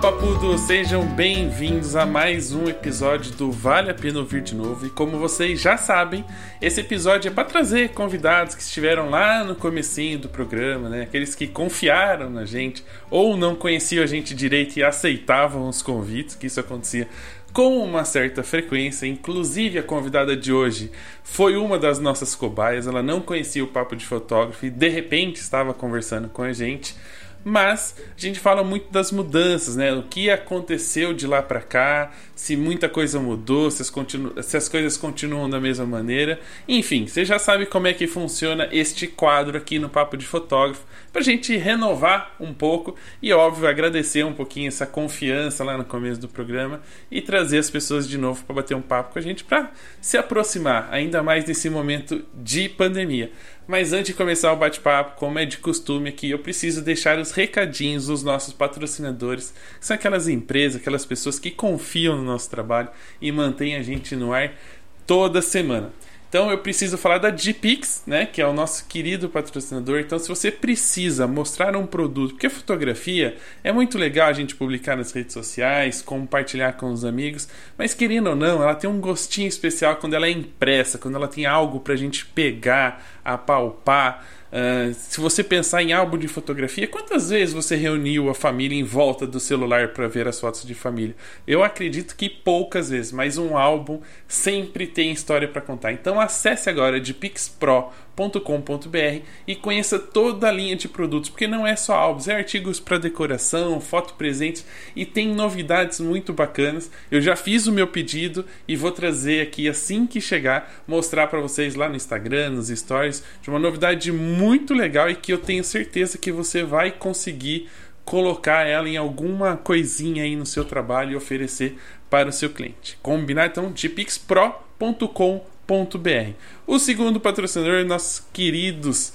papudo, sejam bem-vindos a mais um episódio do Vale a Pena Ouvir de Novo. E como vocês já sabem, esse episódio é para trazer convidados que estiveram lá no comecinho do programa, né? Aqueles que confiaram na gente ou não conheciam a gente direito e aceitavam os convites, que isso acontecia com uma certa frequência. Inclusive, a convidada de hoje foi uma das nossas cobaias. Ela não conhecia o papo de fotógrafo e de repente estava conversando com a gente mas a gente fala muito das mudanças, né? O que aconteceu de lá para cá, se muita coisa mudou, se as, continu... se as, coisas continuam da mesma maneira. Enfim, você já sabe como é que funciona este quadro aqui no Papo de Fotógrafo, para a gente renovar um pouco e, óbvio, agradecer um pouquinho essa confiança lá no começo do programa e trazer as pessoas de novo para bater um papo com a gente, para se aproximar, ainda mais nesse momento de pandemia. Mas antes de começar o bate-papo, como é de costume aqui, eu preciso deixar os recadinhos dos nossos patrocinadores, que são aquelas empresas, aquelas pessoas que confiam no nosso trabalho e mantêm a gente no ar toda semana. Então eu preciso falar da Gpix, né, que é o nosso querido patrocinador. Então se você precisa mostrar um produto, porque fotografia é muito legal a gente publicar nas redes sociais, compartilhar com os amigos, mas querendo ou não, ela tem um gostinho especial quando ela é impressa, quando ela tem algo para a gente pegar, apalpar. Uh, se você pensar em álbum de fotografia, quantas vezes você reuniu a família em volta do celular para ver as fotos de família? Eu acredito que poucas vezes, mas um álbum sempre tem história para contar. Então acesse agora de PixPro com.br e conheça toda a linha de produtos, porque não é só álbuns, é artigos para decoração, foto presentes e tem novidades muito bacanas. Eu já fiz o meu pedido e vou trazer aqui assim que chegar, mostrar para vocês lá no Instagram, nos stories, de uma novidade muito legal e que eu tenho certeza que você vai conseguir colocar ela em alguma coisinha aí no seu trabalho e oferecer para o seu cliente. Combinar então de pixpro.com.br o segundo patrocinador, nossos queridos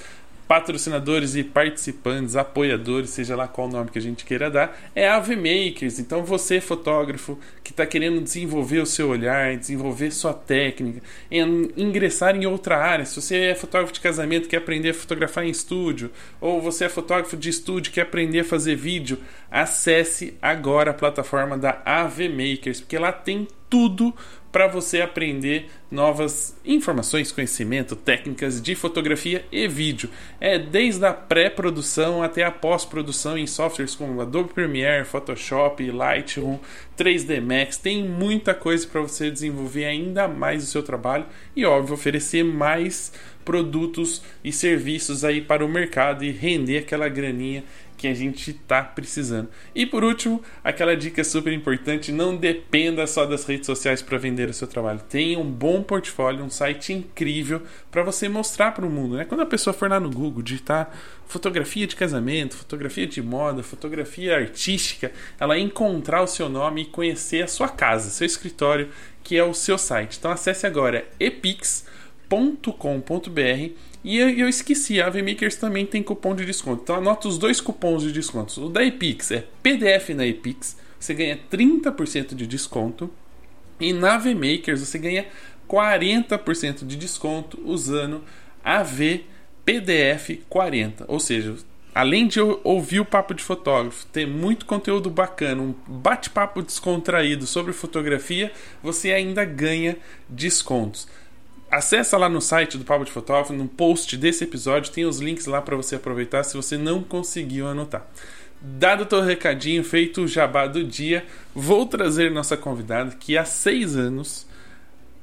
patrocinadores e participantes, apoiadores, seja lá qual nome que a gente queira dar, é a AV Makers. Então você, fotógrafo, que está querendo desenvolver o seu olhar, desenvolver sua técnica, em, ingressar em outra área. Se você é fotógrafo de casamento, quer aprender a fotografar em estúdio, ou você é fotógrafo de estúdio, quer aprender a fazer vídeo, acesse agora a plataforma da AV Makers, porque lá tem tudo para você aprender novas informações, conhecimento, técnicas de fotografia e vídeo. É desde a pré-produção até a pós-produção em softwares como Adobe Premiere, Photoshop, Lightroom, 3D Max. Tem muita coisa para você desenvolver ainda mais o seu trabalho e, óbvio, oferecer mais produtos e serviços aí para o mercado e render aquela graninha que a gente está precisando. E por último, aquela dica super importante: não dependa só das redes sociais para vender o seu trabalho. Tenha um bom portfólio, um site incrível para você mostrar para o mundo. Né? Quando a pessoa for lá no Google digitar fotografia de casamento, fotografia de moda, fotografia artística, ela encontrar o seu nome e conhecer a sua casa, seu escritório, que é o seu site. Então acesse agora epix.com.br e eu esqueci, a AVMakers também tem cupom de desconto. Então anota os dois cupons de desconto. O da Epix é PDF na Epix, você ganha 30% de desconto. E na AVMakers você ganha 40% de desconto usando AV PDF 40. Ou seja, além de ouvir o papo de fotógrafo, ter muito conteúdo bacana, um bate-papo descontraído sobre fotografia, você ainda ganha descontos. Acesse lá no site do Papo de Fotógrafo, no post desse episódio, tem os links lá para você aproveitar se você não conseguiu anotar. Dado o teu recadinho, feito o jabá do dia, vou trazer nossa convidada que há seis anos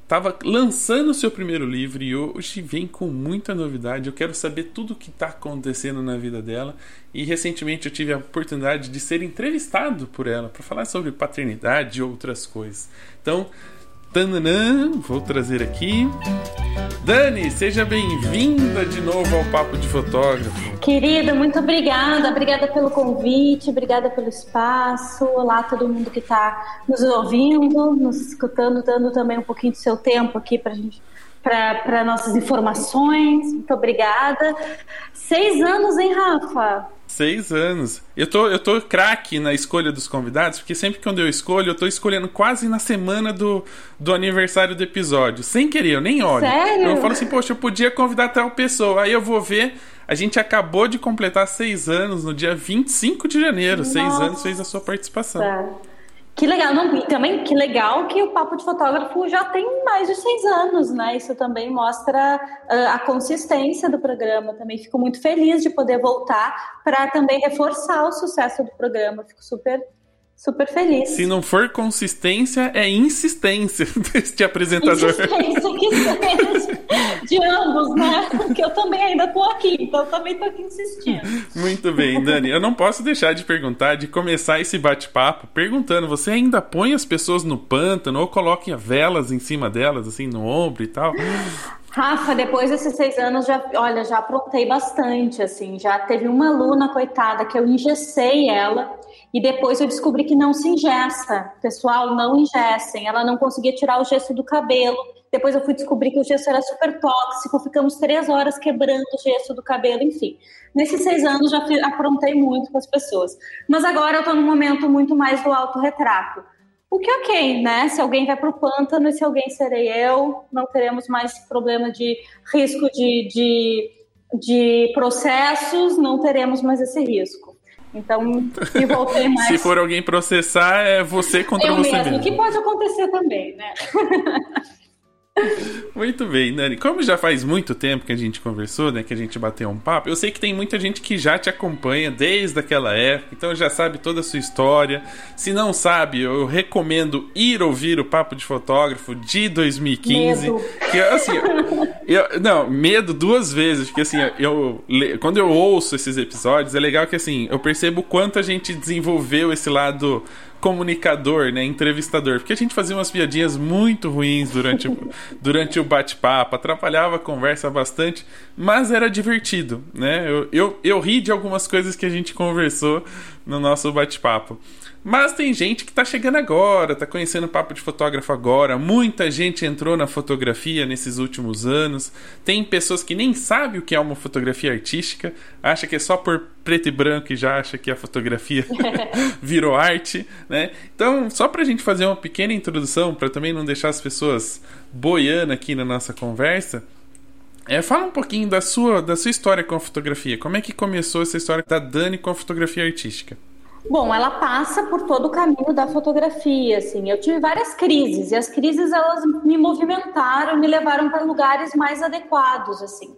estava lançando o seu primeiro livro e hoje vem com muita novidade. Eu quero saber tudo o que está acontecendo na vida dela. E recentemente eu tive a oportunidade de ser entrevistado por ela para falar sobre paternidade e outras coisas. Então, Tananã, vou trazer aqui. Dani, seja bem-vinda de novo ao Papo de Fotógrafo. Querida, muito obrigada. Obrigada pelo convite, obrigada pelo espaço. Olá, todo mundo que está nos ouvindo, nos escutando, dando também um pouquinho do seu tempo aqui para gente para nossas informações. Muito obrigada. Seis anos, hein, Rafa? Seis anos. Eu tô, eu tô craque na escolha dos convidados, porque sempre quando eu escolho, eu tô escolhendo quase na semana do, do aniversário do episódio. Sem querer, eu nem olho. Sério? Eu falo assim, poxa, eu podia convidar tal pessoa. Aí eu vou ver, A gente acabou de completar seis anos no dia 25 de janeiro. Nossa. Seis anos fez a sua participação. Que legal, não, também que legal que o Papo de Fotógrafo já tem mais de seis anos, né? Isso também mostra uh, a consistência do programa. Também fico muito feliz de poder voltar para também reforçar o sucesso do programa. Fico super super feliz. Se não for consistência, é insistência deste apresentador. Insistência que seja de ambos, né? Porque eu também ainda tô aqui, então eu também tô aqui insistindo. Muito bem, Dani. Eu não posso deixar de perguntar, de começar esse bate-papo perguntando: você ainda põe as pessoas no pântano ou coloca velas em cima delas, assim, no ombro e tal? Rafa, depois desses seis anos, já, olha, já aprontei bastante, assim. Já teve uma aluna, coitada, que eu engessei ela e depois eu descobri que não se ingessa. Pessoal, não ingessem. Ela não conseguia tirar o gesso do cabelo. Depois eu fui descobrir que o gesso era super tóxico. Ficamos três horas quebrando o gesso do cabelo, enfim. Nesses seis anos já aprontei muito com as pessoas. Mas agora eu estou num momento muito mais do autorretrato. O que ok, né? Se alguém vai para o pântano e se alguém serei eu, não teremos mais problema de risco de, de, de processos, não teremos mais esse risco. Então, me voltei mais. Se for alguém processar, é você contra eu você mesmo. mesmo. que pode acontecer também, né? Muito bem, Nani. Como já faz muito tempo que a gente conversou, né? Que a gente bateu um papo, eu sei que tem muita gente que já te acompanha desde aquela época, então já sabe toda a sua história. Se não sabe, eu recomendo ir ouvir o Papo de Fotógrafo de 2015. Medo. Que assim, eu, não, medo duas vezes, porque assim, eu quando eu ouço esses episódios, é legal que assim, eu percebo quanto a gente desenvolveu esse lado comunicador, né, entrevistador, porque a gente fazia umas piadinhas muito ruins durante, o, durante o bate-papo, atrapalhava a conversa bastante, mas era divertido, né? Eu, eu, eu ri de algumas coisas que a gente conversou no nosso bate-papo. Mas tem gente que está chegando agora, está conhecendo o papo de fotógrafo agora. Muita gente entrou na fotografia nesses últimos anos. Tem pessoas que nem sabem o que é uma fotografia artística, acha que é só por preto e branco e já acha que a fotografia virou arte, né? Então, só para a gente fazer uma pequena introdução, para também não deixar as pessoas boiando aqui na nossa conversa, é, fala um pouquinho da sua, da sua história com a fotografia. Como é que começou essa história da Dani com a fotografia artística? Bom, ela passa por todo o caminho da fotografia, assim. Eu tive várias crises e as crises elas me movimentaram, me levaram para lugares mais adequados, assim.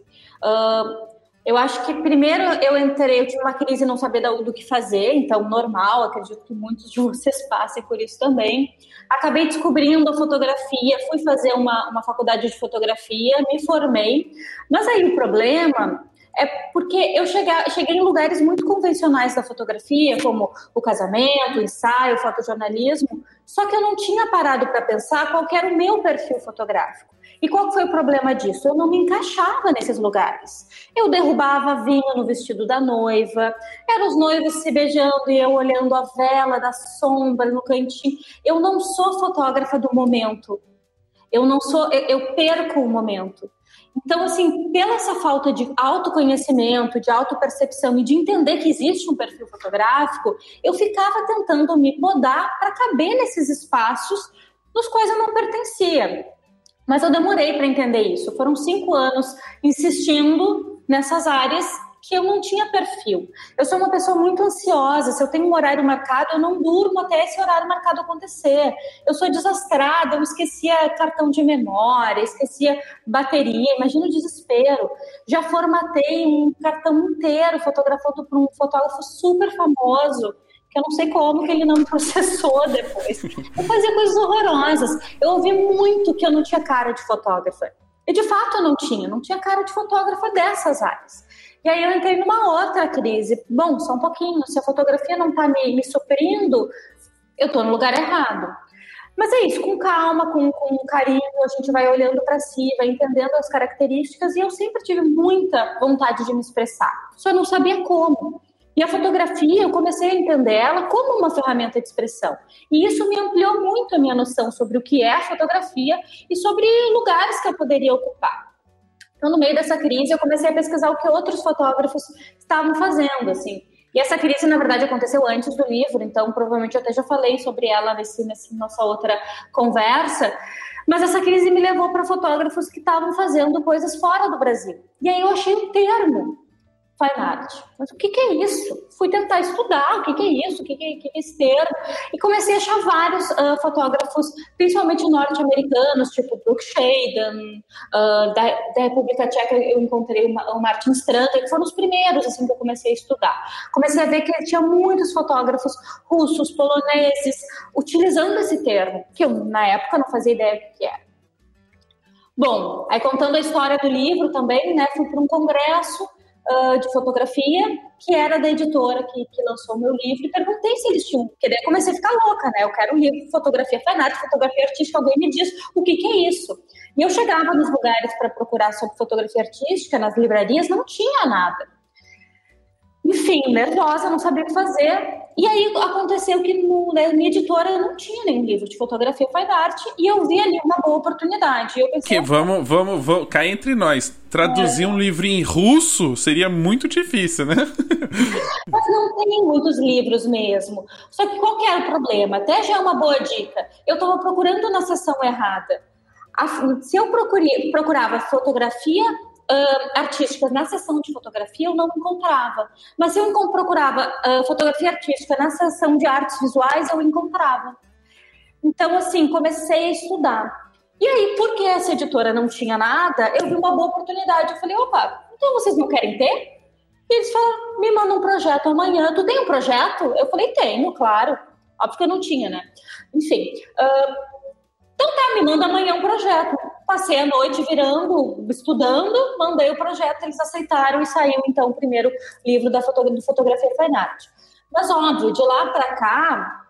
Uh, eu acho que primeiro eu entrei, eu tive uma crise não sabia do que fazer, então normal, acredito que muitos de vocês passem por isso também. Acabei descobrindo a fotografia, fui fazer uma, uma faculdade de fotografia, me formei, mas aí o problema é porque eu cheguei, cheguei em lugares muito convencionais da fotografia, como o casamento, o ensaio, o fotojornalismo, só que eu não tinha parado para pensar qual era o meu perfil fotográfico. E qual foi o problema disso? Eu não me encaixava nesses lugares. Eu derrubava vinho no vestido da noiva, eram os noivos se beijando e eu olhando a vela da sombra no cantinho. Eu não sou fotógrafa do momento. Eu não sou, eu, eu perco o momento. Então, assim, pela essa falta de autoconhecimento, de autopercepção e de entender que existe um perfil fotográfico, eu ficava tentando me podar para caber nesses espaços nos quais eu não pertencia. Mas eu demorei para entender isso. Foram cinco anos insistindo nessas áreas que eu não tinha perfil. Eu sou uma pessoa muito ansiosa. Se eu tenho um horário marcado, eu não durmo até esse horário marcado acontecer. Eu sou desastrada, eu esquecia cartão de memória, esquecia bateria. Imagina o desespero. Já formatei um cartão inteiro fotografado por um fotógrafo super famoso que eu não sei como que ele não me processou depois. Eu fazia coisas horrorosas. Eu ouvi muito que eu não tinha cara de fotógrafa. E de fato eu não tinha, não tinha cara de fotógrafa dessas áreas. E aí eu entrei numa outra crise. Bom, só um pouquinho, se a fotografia não está me, me suprindo, eu estou no lugar errado. Mas é isso, com calma, com, com carinho, a gente vai olhando para si, vai entendendo as características, e eu sempre tive muita vontade de me expressar, só não sabia como. E a fotografia, eu comecei a entender ela como uma ferramenta de expressão. E isso me ampliou muito a minha noção sobre o que é a fotografia e sobre lugares que eu poderia ocupar. Então, no meio dessa crise, eu comecei a pesquisar o que outros fotógrafos estavam fazendo, assim. E essa crise, na verdade, aconteceu antes do livro, então provavelmente eu até já falei sobre ela nesse, nessa nossa outra conversa. Mas essa crise me levou para fotógrafos que estavam fazendo coisas fora do Brasil. E aí eu achei um termo fine. Mas o que, que é isso? Fui tentar estudar o que, que é isso, o que, que, que é esse termo, e comecei a achar vários uh, fotógrafos, principalmente norte-americanos, tipo Brooke Shaden, uh, da, da, República Tcheca eu encontrei o, o Martin Strander, que foram os primeiros assim que eu comecei a estudar. Comecei a ver que tinha muitos fotógrafos russos, poloneses, utilizando esse termo, que eu na época não fazia ideia do que era. Bom, aí contando a história do livro também, né, fui para um congresso uh, de fotografia, que era da editora que, que lançou o meu livro, e perguntei se eles tinham, porque daí comecei a ficar louca, né? Eu quero um livro de fotografia fine art, fotografia artística, alguém me diz o que, que é isso. E eu chegava nos lugares para procurar sobre fotografia artística, nas livrarias, não tinha nada. Enfim, nervosa, não sabia o que fazer. E aí aconteceu que no, na minha editora não tinha nenhum livro de fotografia fine art e eu vi ali uma boa oportunidade. Eu pensei, que vamos, vamos, vamos, cá entre nós. Traduzir é. um livro em russo seria muito difícil, né? Mas não tem muitos livros mesmo. Só que qual que era o problema? Até já é uma boa dica. Eu estava procurando na seção errada. Se eu procurava fotografia uh, artísticas na seção de fotografia, eu não encontrava. Mas se eu procurava uh, fotografia artística na seção de artes visuais, eu encontrava. Então, assim, comecei a estudar. E aí, porque essa editora não tinha nada, eu vi uma boa oportunidade. Eu falei, opa, então vocês não querem ter? E eles falaram, me manda um projeto amanhã. Tu tem um projeto? Eu falei, tenho, claro. Óbvio que eu não tinha, né? Enfim. Uh, então tá, me manda amanhã um projeto. Passei a noite virando, estudando, mandei o projeto, eles aceitaram e saiu então o primeiro livro da foto, de fotografia fine art. Mas óbvio, de lá para cá,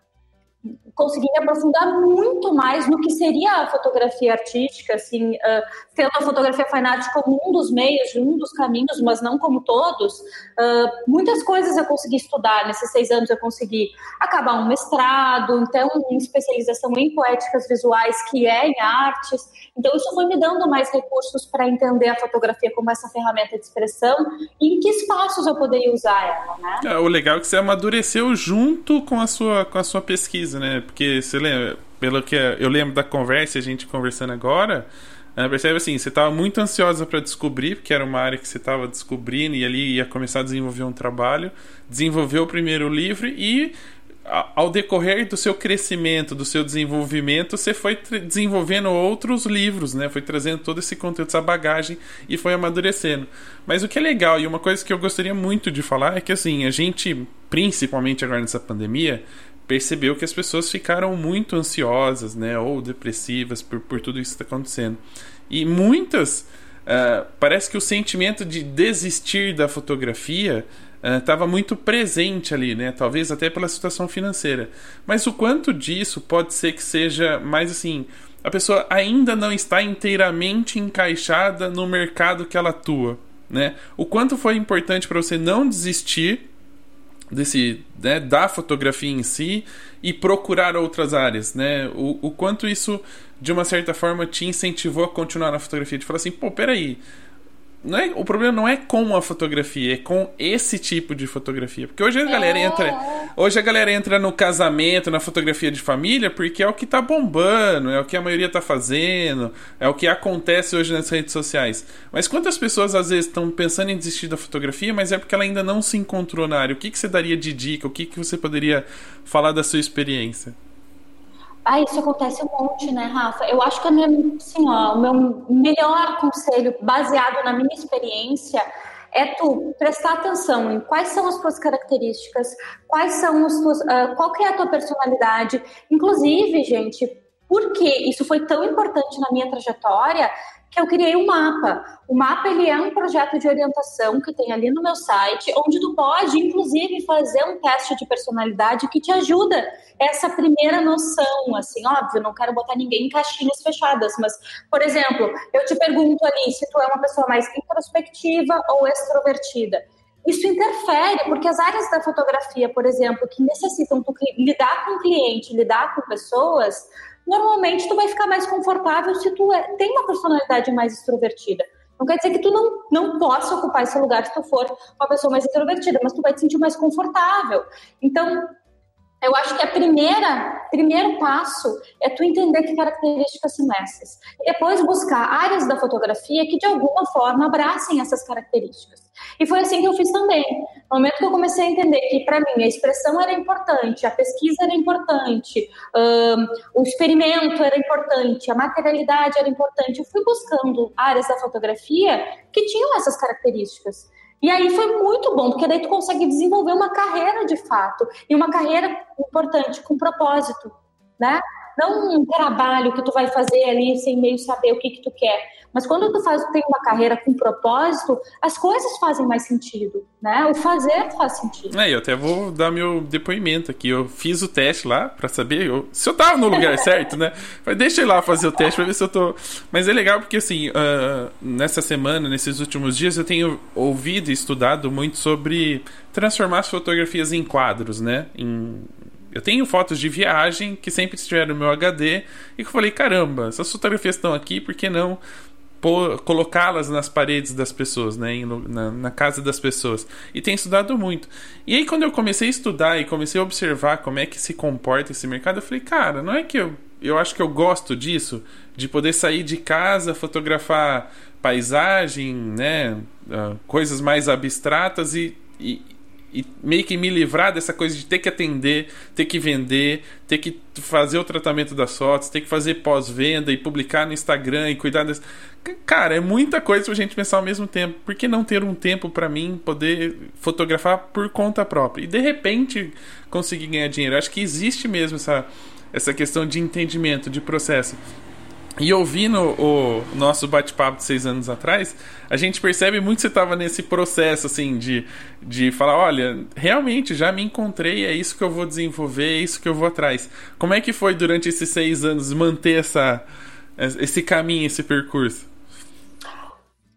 consegui me aprofundar muito mais no que seria a fotografia artística, assim, uh, tendo a fotografia fine art como um dos meios, um dos caminhos, mas não como todos. Uh, muitas coisas eu consegui estudar nesses seis anos, eu consegui acabar um mestrado, então em especialização em poéticas visuais, que é em artes. Então isso foi me dando mais recursos para entender a fotografia como essa ferramenta de expressão e em que espaços eu poderia usar ela, né? É, o legal é que você amadureceu junto com a sua com a sua pesquisa, né? Porque você lembra, pelo que eu lembro da conversa, a gente conversando agora, né, percebe assim, você estava muito ansiosa para descobrir, porque era uma área que você estava descobrindo e ali ia começar a desenvolver um trabalho, desenvolveu o primeiro livro e ao decorrer do seu crescimento, do seu desenvolvimento, você foi desenvolvendo outros livros, né? Foi trazendo todo esse conteúdo, essa bagagem e foi amadurecendo. Mas o que é legal e uma coisa que eu gostaria muito de falar é que assim, a gente, principalmente agora nessa pandemia, percebeu que as pessoas ficaram muito ansiosas, né, ou depressivas por, por tudo isso que está acontecendo. E muitas, uh, parece que o sentimento de desistir da fotografia estava uh, muito presente ali, né, talvez até pela situação financeira. Mas o quanto disso pode ser que seja mais assim, a pessoa ainda não está inteiramente encaixada no mercado que ela atua, né? O quanto foi importante para você não desistir desse né, da fotografia em si e procurar outras áreas, né? O, o quanto isso de uma certa forma te incentivou a continuar na fotografia, de falar assim, pô, peraí, não é, o problema não é com a fotografia, é com esse tipo de fotografia. Porque hoje a galera é. entra. Hoje a galera entra no casamento, na fotografia de família, porque é o que tá bombando, é o que a maioria tá fazendo, é o que acontece hoje nas redes sociais. Mas quantas pessoas às vezes estão pensando em desistir da fotografia, mas é porque ela ainda não se encontrou na área? O que, que você daria de dica? O que, que você poderia falar da sua experiência? Ah, isso acontece um monte, né, Rafa? Eu acho que a minha, assim, ó, o meu melhor conselho, baseado na minha experiência, é tu prestar atenção em quais são as tuas características, quais são os tuas, uh, qual que é a tua personalidade. Inclusive, gente, porque isso foi tão importante na minha trajetória, que eu criei um mapa. O mapa ele é um projeto de orientação que tem ali no meu site, onde tu pode, inclusive, fazer um teste de personalidade que te ajuda essa primeira noção, assim, óbvio, não quero botar ninguém em caixinhas fechadas, mas, por exemplo, eu te pergunto ali se tu é uma pessoa mais introspectiva ou extrovertida. Isso interfere, porque as áreas da fotografia, por exemplo, que necessitam lidar com o cliente, lidar com pessoas, normalmente tu vai ficar mais confortável se tu é, tem uma personalidade mais extrovertida. Não quer dizer que tu não, não possa ocupar esse lugar se tu for uma pessoa mais extrovertida, mas tu vai te sentir mais confortável. Então, Eu acho que a primeira, primeiro passo é tu entender que características são essas. Depois buscar áreas da fotografia que de alguma forma abracem essas características. E foi assim que eu fiz também. No momento que eu comecei a entender que para mim a expressão era importante, a pesquisa era importante, um, o experimento era importante, a materialidade era importante, eu fui buscando áreas da fotografia que tinham essas características. E aí foi muito bom, porque daí tu consegue desenvolver uma carreira de fato, e uma carreira importante, com propósito, né? Não um trabalho que tu vai fazer ali sem meio saber o que que tu quer, mas quando tu faz, tem uma carreira com propósito, as coisas fazem mais sentido, né? O fazer faz sentido. É, eu até vou dar meu depoimento aqui. Eu fiz o teste lá para saber eu, se eu tava no lugar certo, né? Mas deixa eu ir lá fazer o teste pra ver se eu tô. Mas é legal porque assim, uh, nessa semana, nesses últimos dias, eu tenho ouvido e estudado muito sobre transformar as fotografias em quadros, né? Em eu tenho fotos de viagem que sempre estiveram no meu HD e que eu falei, caramba, essas fotografias estão aqui, por que não colocá-las nas paredes das pessoas, né, na, na, casa das pessoas. E tem estudado muito. E aí quando eu comecei a estudar e comecei a observar como é que se comporta esse mercado, eu falei, cara, não é que eu, eu acho que eu gosto disso, de poder sair de casa, fotografar paisagem, né, uh, coisas mais abstratas e, e, e meio que me livrar dessa coisa de ter que atender, ter que vender, ter que fazer o tratamento das fotos, ter que fazer pós-venda e publicar no Instagram e cuidar das. Cara, é muita coisa pra gente pensar ao mesmo tempo. Por que não ter um tempo para mim poder fotografar por conta própria? E de repente conseguir ganhar dinheiro. Acho que existe mesmo essa, essa questão de entendimento, de processo. E ouvindo o nosso bate-papo de seis anos atrás, a gente percebe muito que você estava nesse processo, assim, de, de falar: olha, realmente já me encontrei, é isso que eu vou desenvolver, é isso que eu vou atrás. Como é que foi durante esses seis anos manter essa, esse caminho, esse percurso?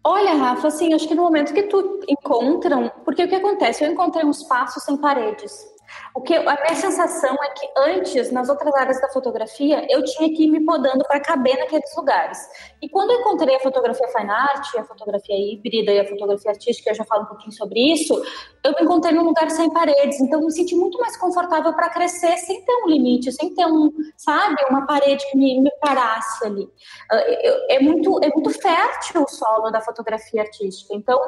Olha, Rafa, assim, acho que no momento que tu encontram, porque o que acontece? Eu encontrei um espaço sem paredes. O que a minha sensação é que antes, nas outras áreas da fotografia, eu tinha que ir me podando para caber naqueles lugares. E quando eu encontrei a fotografia fine art, a fotografia híbrida e a fotografia artística, eu já falo um pouquinho sobre isso, eu me encontrei num lugar sem paredes, então eu me senti muito mais confortável para crescer sem ter um limite, sem ter um, sabe, uma parede que me, me parasse ali. Ah, é muito, é muito fértil o solo da fotografia artística. Então,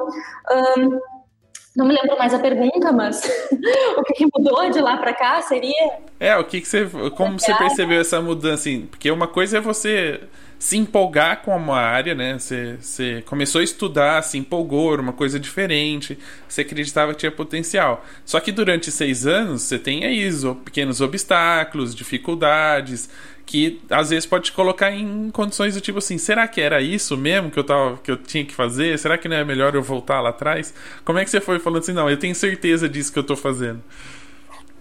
não me lembro mais a pergunta, mas o que, mudou de lá para cá seria. É, o que, que você. Como você percebeu essa mudança? Assim, porque uma coisa é você se empolgar com uma área, né? Você, você começou a estudar, se empolgou, era uma coisa diferente, você acreditava que tinha potencial. Só que durante seis anos você tem aí pequenos obstáculos, dificuldades, que às vezes pode te colocar em condições do tipo assim, será que era isso mesmo que eu, tava, que eu tinha que fazer? Será que não é melhor eu voltar lá atrás? Como é que você foi falando assim, não, eu tenho certeza disso que eu tô fazendo?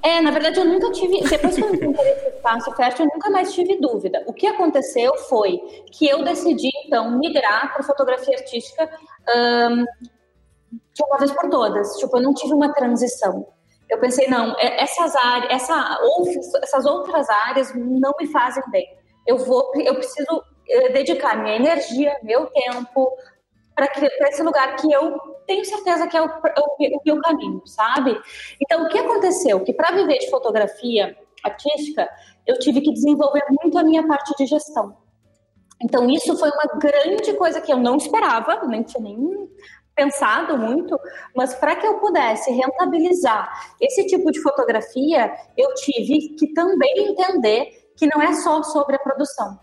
É, na verdade eu nunca tive, depois que eu encontrei esse espaço fértil, eu nunca mais tive dúvida. O que aconteceu foi que eu decidi, então, migrar para fotografia artística um, de uma vez por todas. Tipo, eu não tive uma transição eu pensei, não, é, essas áreas, essa, essas outras áreas não me fazem bem. Eu vou, eu preciso eh, dedicar minha energia, meu tempo para esse lugar que eu tenho certeza que é o, o, o meu caminho, sabe? Então, o que aconteceu? Que para viver de fotografia artística, eu tive que desenvolver muito a minha parte de gestão. Então, isso foi uma grande coisa que eu não esperava, nem tinha nem pensado muito, mas para que eu pudesse rentabilizar esse tipo de fotografia, eu tive que também entender que não é só sobre a produção,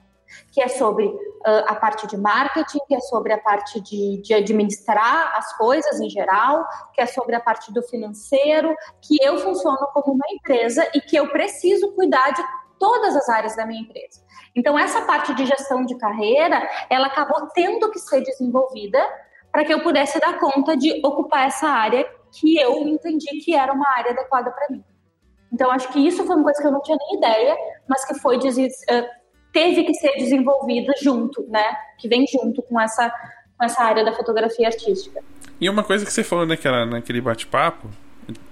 que é sobre uh, a parte de marketing, que é sobre a parte de, de administrar as coisas em geral, que é sobre a parte do financeiro, que eu funciono como uma empresa e que eu preciso cuidar de todas as áreas da minha empresa. Então, essa parte de gestão de carreira, ela acabou tendo que ser desenvolvida para que eu pudesse dar conta de ocupar essa área que eu entendi que era uma área adequada para mim. Então, acho que isso foi uma coisa que eu não tinha nem ideia, mas que foi eh, teve que ser desenvolvida junto, né? Que vem junto com essa, com essa área da fotografia artística. E uma coisa que você falou naquela, naquele bate-papo,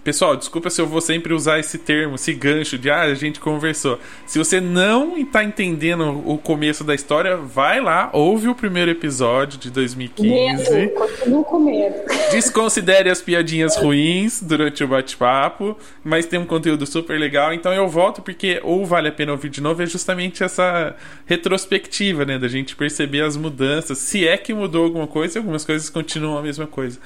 pessoal, desculpa se eu vou sempre usar esse termo, esse gancho de ah, a gente conversou. Se você não está entendendo o começo da história, vai lá, ouve o primeiro episódio de 2015. Medo, continuo com medo. Desconsidere as piadinhas ruins durante o bate-papo, mas tem um conteúdo super legal. Então eu volto porque ou vale a pena ouvir de novo é justamente essa retrospectiva, né, da gente perceber as mudanças, se é que mudou alguma coisa, e algumas coisas continuam a mesma coisa.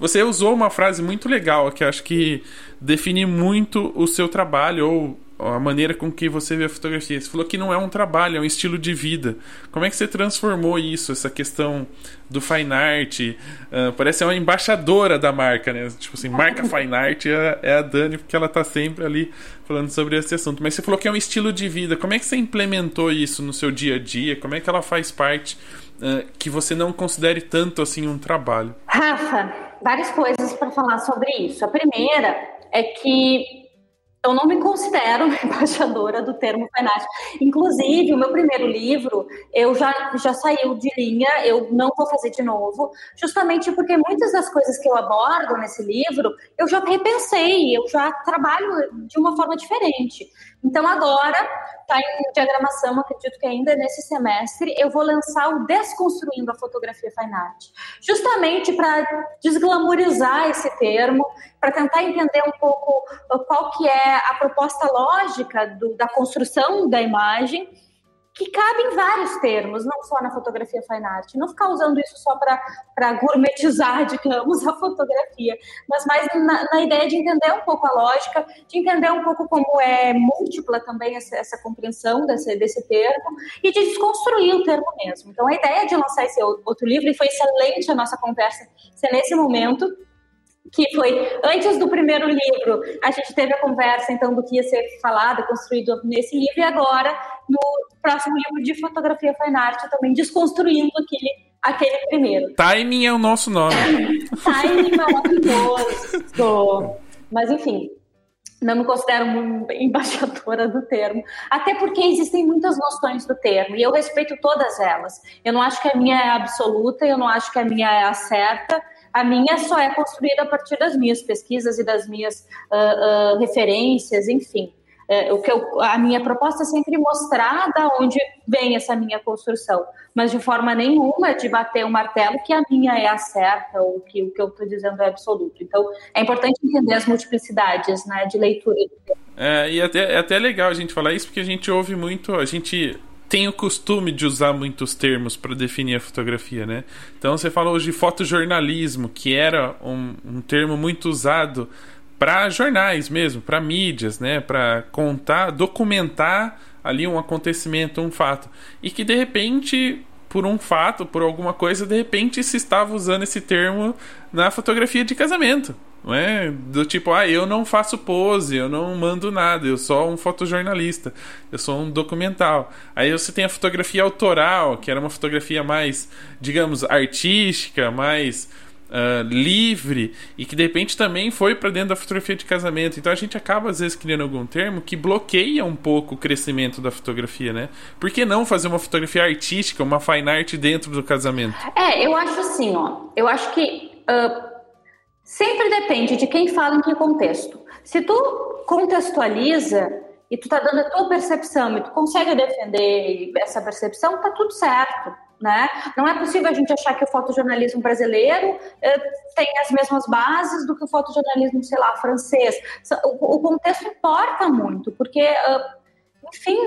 Você usou uma frase muito legal que acho que define muito o seu trabalho ou a maneira com que você vê a fotografia. Você falou que não é um trabalho, é um estilo de vida. Como é que você transformou isso, essa questão do fine art? Uh, parece uma embaixadora da marca, né? Tipo assim, marca fine art é, é, a Dani, porque ela tá sempre ali falando sobre esse assunto. Mas você falou que é um estilo de vida. Como é que você implementou isso no seu dia a dia? Como é que ela faz parte uh, que você não considere tanto assim um trabalho? Rafa, várias coisas para falar sobre isso. A primeira é que eu não me considero embaixadora do termo FENAT. Inclusive, o meu primeiro livro, eu já, já saiu de linha, eu não vou fazer de novo, justamente porque muitas das coisas que eu abordo nesse livro, eu já repensei, eu já trabalho de uma forma diferente. Então, agora, está em diagramação, acredito que ainda nesse semestre, eu vou lançar o Desconstruindo a Fotografia Fine Art, justamente para desglamorizar esse termo, para tentar entender um pouco uh, qual que é a proposta lógica do, da construção da imagem que cabe em vários termos, não só na fotografia fine art. Não ficar usando isso só para gourmetizar, digamos, a fotografia, mas mais na, na, ideia de entender um pouco a lógica, de entender um pouco como é múltipla também essa, essa compreensão desse, desse termo e de desconstruir o termo mesmo. Então, a ideia de lançar esse outro livro, e foi excelente a nossa conversa ser nesse momento, que foi antes do primeiro livro, a gente teve a conversa então do que ia ser falado, construído nesse livro, e agora no próximo livro de fotografia fine art também desconstruindo aquele, aquele primeiro. Timing é o nosso nome. Timing maravilhoso. Mas enfim, não me considero embaixadora do termo, até porque existem muitas noções do termo e eu respeito todas elas. Eu não acho que a minha é absoluta, eu não acho que a minha é a certa a minha só é construída a partir das minhas pesquisas e das minhas uh, uh, referências, enfim. É, o que eu, a minha proposta é sempre mostrar da onde vem essa minha construção, mas de forma nenhuma de bater o um martelo que a minha é a certa ou que o que eu estou dizendo é absoluto. Então, é importante entender as multiplicidades né, de leitura. É, e até, é até legal a gente falar isso porque a gente ouve muito, a gente tem o costume de usar muitos termos para definir a fotografia, né? Então você fala hoje de fotojornalismo, que era um, um termo muito usado para jornais mesmo, para mídias, né? Para contar, documentar ali um acontecimento, um fato. E que de repente, por um fato, por alguma coisa, de repente se estava usando esse termo na fotografia de casamento. É? Do tipo, ah, eu não faço pose, eu não mando nada, eu sou um fotojornalista, eu sou um documental. Aí você tem a fotografia autoral, que era uma fotografia mais, digamos, artística, mais uh, livre, e que de repente também foi para dentro da fotografia de casamento. Então a gente acaba, às vezes, criando algum termo que bloqueia um pouco o crescimento da fotografia, né? Por que não fazer uma fotografia artística, uma fine art dentro do casamento? É, eu acho assim, ó. Eu acho que. Uh Sempre depende de quem fala em que contexto. Se tu contextualiza e tu tá dando a tua percepção e tu consegue defender essa percepção, tá tudo certo, né? Não é possível a gente achar que o fotojornalismo brasileiro eh, tem as mesmas bases do que o fotojornalismo, sei lá, francês. O, o contexto importa muito, porque uh, enfim,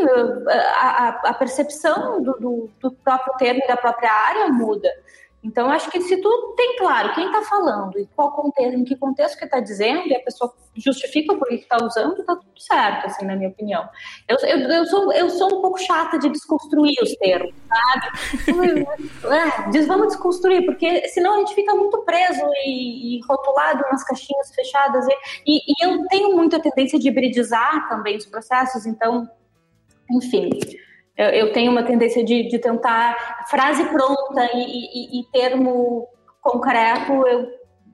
a, a, percepção do, do, do, próprio termo e da própria área muda. Então, acho que se tu tem claro quem está falando e qual contexto, em que contexto que está dizendo, e a pessoa justifica por que está usando, está tudo certo, assim, na minha opinião. Eu, eu, eu, sou, eu sou um pouco chata de desconstruir os termos, sabe? é, diz, vamos desconstruir, porque senão a gente fica muito preso e, e rotulado nas caixinhas fechadas. E, e, e eu tenho muita tendência de hibridizar também os processos, então, enfim. Eu, eu tenho uma tendência de, de tentar frase pronta e, e, e termo concreto. Eu,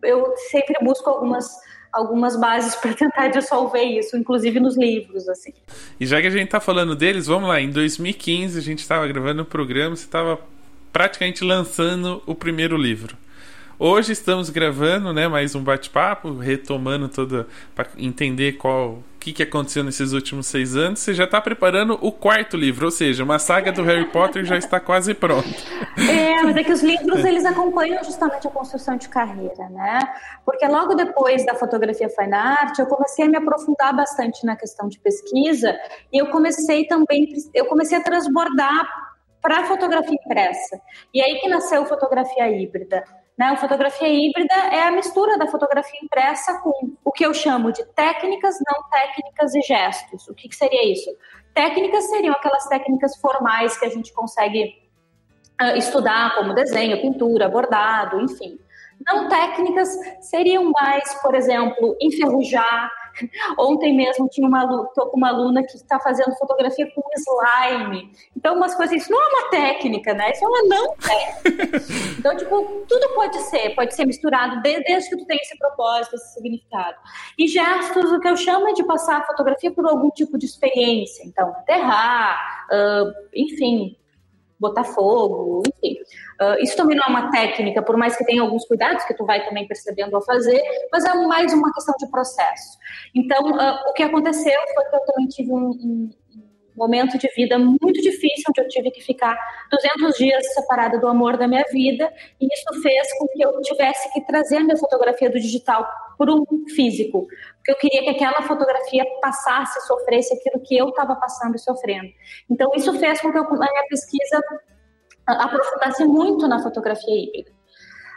eu sempre busco algumas algumas bases para tentar dissolver isso, inclusive nos livros, assim. E já que a gente está falando deles, vamos lá. Em 2015 a gente estava gravando o um programa, você estava praticamente lançando o primeiro livro. Hoje estamos gravando, né, mais um bate-papo, retomando toda para entender qual o que, que aconteceu nesses últimos seis anos. Você já está preparando o quarto livro, ou seja, uma saga do Harry Potter já está quase pronta. É, mas é que os livros eles acompanham justamente a construção de carreira, né? Porque logo depois da fotografia fine art, eu comecei a me aprofundar bastante na questão de pesquisa e eu comecei também, eu comecei a transbordar para a fotografia impressa. E aí que nasceu a fotografia híbrida. Né? A fotografia híbrida é a mistura da fotografia impressa com o que eu chamo de técnicas, não técnicas e gestos. O que, que seria isso? Técnicas seriam aquelas técnicas formais que a gente consegue uh, estudar, como desenho, pintura, bordado, enfim. Não técnicas seriam mais, por exemplo, enferrujar, Ontem mesmo tinha uma, tô com uma aluna que está fazendo fotografia com slime. Então, umas coisas, isso não é uma técnica, né? Isso é uma não técnica. Então, tipo, tudo pode ser, pode ser misturado desde que tu tenha esse propósito, esse significado. E gestos, o que eu chamo é de passar a fotografia por algum tipo de experiência. Então, enterrar, uh, enfim, botar fogo, enfim. Uh, isso também não é uma técnica, por mais que tenha alguns cuidados que tu vai também percebendo ao fazer, mas é mais uma questão de processo. Então, uh, o que aconteceu foi que eu também tive um, um momento de vida muito difícil, onde eu tive que ficar 200 dias separada do amor da minha vida, e isso fez com que eu tivesse que trazer a minha fotografia do digital para um físico, porque eu queria que aquela fotografia passasse, sofresse aquilo que eu estava passando e sofrendo. Então, isso fez com que eu, a minha pesquisa aprofundasse muito na fotografia híbrida.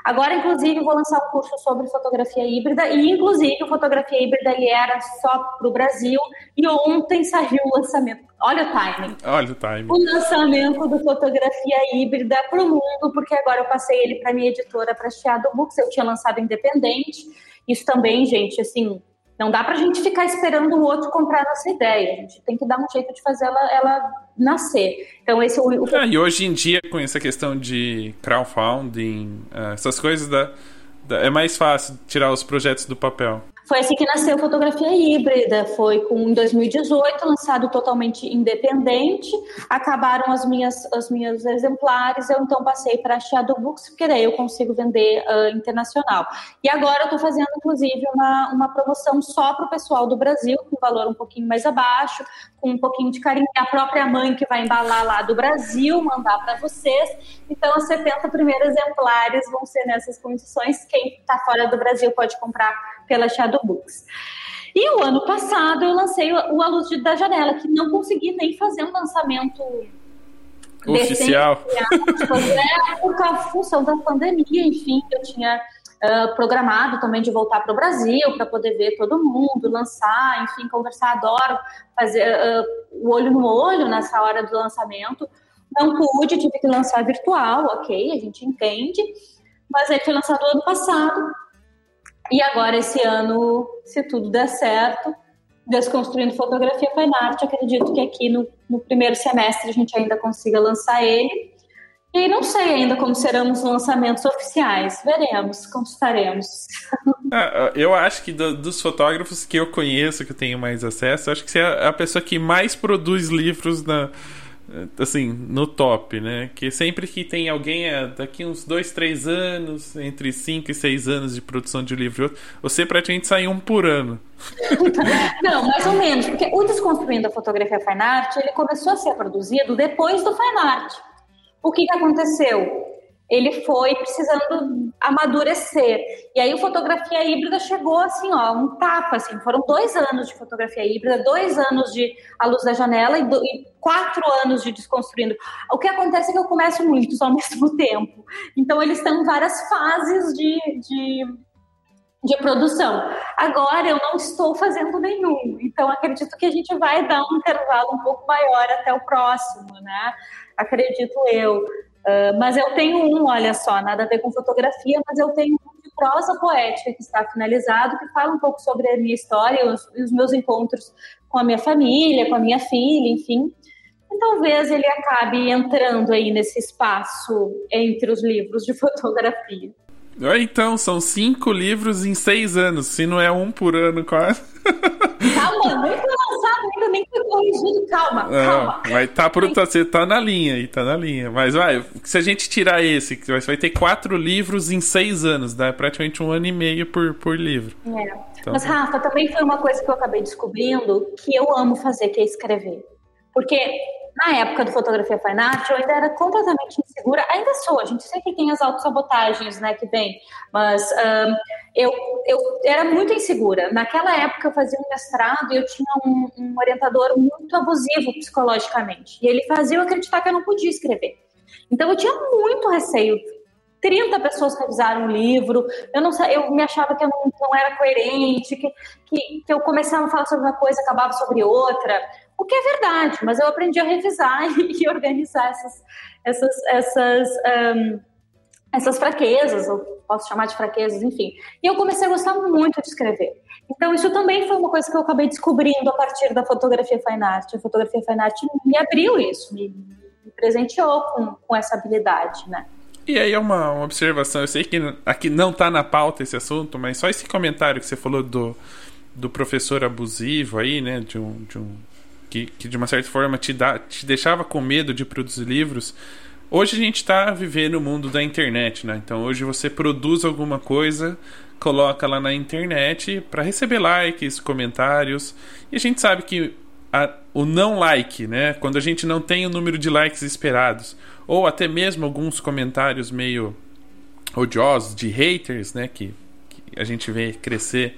Agora, inclusive, vou lançar um curso sobre fotografia híbrida e, inclusive, a fotografia híbrida ele era só para o Brasil e ontem saiu o lançamento. Olha o timing. Olha o timing. O lançamento do fotografia híbrida para o mundo, porque agora eu passei ele para minha editora, para Chiado Books. Eu tinha lançado independente. Isso também, gente, assim, não dá para a gente ficar esperando o outro comprar nossa ideia. A gente tem que dar um jeito de fazer ela, ela nascer. Então esse é o. Ah, e hoje em dia com essa questão de crowdfunding, ah, essas coisas da, da, é mais fácil tirar os projetos do papel. Foi assim que nasceu Fotografia Híbrida, foi com, em 2018, lançado totalmente independente, acabaram as minhas, as minhas exemplares, eu então passei para a Shadow Books, porque daí eu consigo vender uh, internacional. E agora eu estou fazendo, inclusive, uma, uma promoção só para o pessoal do Brasil, com valor um pouquinho mais abaixo, com um pouquinho de carinho, a própria mãe que vai embalar lá do Brasil, mandar para vocês. Então, os 70 primeiros exemplares vão ser nessas condições. Quem está fora do Brasil pode comprar pela Shadow Books. E o ano passado eu lancei o A Luz da Janela, que não consegui nem fazer um lançamento oficial. É, por causa função da pandemia, enfim, eu tinha uh, programado também de voltar para o Brasil para poder ver todo mundo, lançar, enfim, conversar. Adoro fazer uh, o olho no olho nessa hora do lançamento. Não pude, tive que lançar virtual, ok, a gente entende. Mas ele foi lançado ano passado e agora, esse ano, se tudo der certo, Desconstruindo Fotografia Fine Art, acredito que aqui no, no primeiro semestre a gente ainda consiga lançar ele. E não sei ainda como serão os lançamentos oficiais. Veremos, conquistaremos. É, eu acho que do, dos fotógrafos que eu conheço, que eu tenho mais acesso, acho que você é a pessoa que mais produz livros na, assim, no top, né? Que sempre que tem alguém é, daqui uns dois, três anos, entre cinco e seis anos de produção de livro, você praticamente sai um por ano. Não, mais ou menos, porque o Desconstruindo a Fotografia Fine Art, ele começou a ser produzido depois do Fine Art. O que, que aconteceu? Ele foi precisando amadurecer. E aí o fotografia híbrida chegou assim, ó, um tapa, assim, foram dois anos de fotografia híbrida, dois anos de A Luz da Janela e, do, e quatro anos de Desconstruindo. O que acontece é que eu começo muitos ao mesmo tempo. Então eles estão em várias fases de, de, de produção. Agora eu não estou fazendo nenhum, então acredito que a gente vai dar um intervalo um pouco maior até o próximo, né? Acredito eu. Uh, mas eu tenho um, olha só, nada a ver com fotografia, mas eu tenho um de prosa poética que está finalizado, que fala um pouco sobre a minha história os, os meus encontros com a minha família, com a minha filha, enfim. E talvez ele acabe entrando aí nesse espaço entre os livros de fotografia. Então, são cinco livros em seis anos, se não é um por ano quase. Calma, lançado, ainda nem foi corrigindo, calma, Não, calma. Vai tá pro, tá, você tá na linha aí, tá na linha. Mas vai, se a gente tirar esse, você vai ter quatro livros em seis anos, dá praticamente um ano e meio por, por livro. É. Então, Mas, Rafa, também foi uma coisa que eu acabei descobrindo que eu amo fazer, que é escrever. Porque na época do Fotografia Fine Art, eu ainda era completamente insegura, ainda sou, a gente sempre tem as autossabotagens, né, que vem, mas um, eu, eu era muito insegura. Naquela época eu fazia um mestrado e eu tinha um, um orientador muito abusivo psicologicamente, e ele fazia eu acreditar que eu não podia escrever. Então eu tinha muito receio 30 pessoas revisaram o livro, eu não eu me achava que eu não, não era coerente, que, que, que, eu começava a falar sobre uma coisa acabava sobre outra. O que é verdade, mas eu aprendi a revisar e, organizar essas, essas, essas, um, essas fraquezas, ou posso chamar de fraquezas, enfim. E eu comecei a gostar muito de escrever. Então, isso também foi uma coisa que eu acabei descobrindo a partir da fotografia fine art. A fotografia fine art me abriu isso, me, me presenteou com, com essa habilidade, né? E aí é uma, uma observação, eu sei que aqui não está na pauta esse assunto, mas só esse comentário que você falou do, do professor abusivo aí, né, de um, de um que, que de uma certa forma te, dá, te deixava com medo de produzir livros. Hoje a gente está vivendo o mundo da internet, né? Então hoje você produz alguma coisa, coloca lá na internet para receber likes, comentários. E a gente sabe que a, o não like, né? Quando a gente não tem o número de likes esperados, ou até mesmo alguns comentários meio odiosos de haters, né? Que, que a gente vê crescer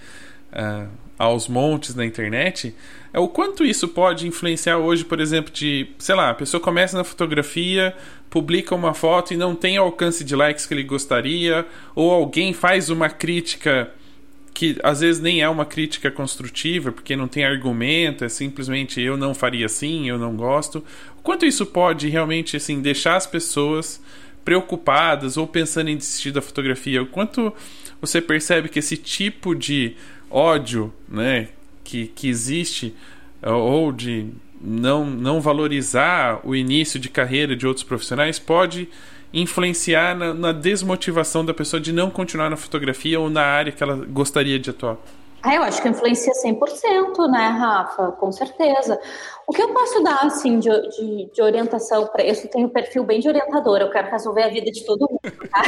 uh, aos montes na internet, é o quanto isso pode influenciar hoje, por exemplo, de, sei lá, a pessoa começa na fotografia, publica uma foto e não tem alcance de likes que ele gostaria, ou alguém faz uma crítica que às vezes nem é uma crítica construtiva, porque não tem argumento, é simplesmente eu não faria assim, eu não gosto. O quanto isso pode realmente assim deixar as pessoas preocupadas ou pensando em desistir da fotografia? O quanto você percebe que esse tipo de ódio, né, que, que existe ou de não, não valorizar o início de carreira de outros profissionais pode influenciar na, na, desmotivação da pessoa de não continuar na fotografia ou na área que ela gostaria de atuar? Ah, eu acho que influencia 100%, né, Rafa? Com certeza. O que eu posso dar, assim, de, de, de orientação para Eu tenho um perfil bem de orientadora, eu quero resolver a vida de todo mundo, tá?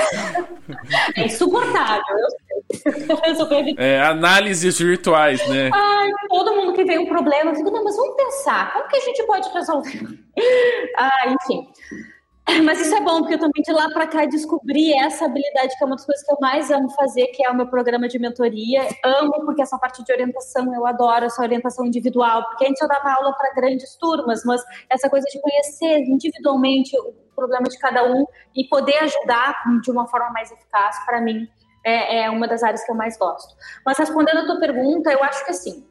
É insuportável, eu sei. É, análises virtuais, né? Ai, todo mundo que vem um problema, eu fico, não, mas vamos pensar, como que a gente pode resolver? Ah, enfim. Mas isso é bom, porque eu também de lá para cá descobri essa habilidade, que é uma das coisas que eu mais amo fazer, que é o meu programa de mentoria. Amo, porque essa parte de orientação, eu adoro essa orientação individual, porque antes eu dava aula para grandes turmas, mas essa coisa de conhecer individualmente o problema de cada um e poder ajudar de uma forma mais eficaz, para mim, é, é uma das áreas que eu mais gosto. Mas respondendo a tua pergunta, eu acho que assim,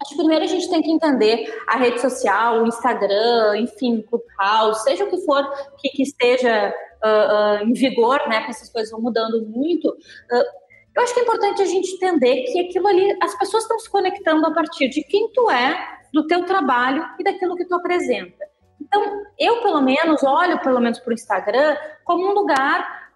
Acho que primeiro a gente tem que entender a rede social, o Instagram, enfim, Clubhouse, seja o que for que, que esteja uh, uh, em vigor, né? Que essas coisas vão mudando muito. Uh, eu acho que é importante a gente entender que aquilo ali, as pessoas estão se conectando a partir de quem tu é, do teu trabalho e daquilo que tu apresenta. Então, eu pelo menos olho, pelo menos para o Instagram, como um lugar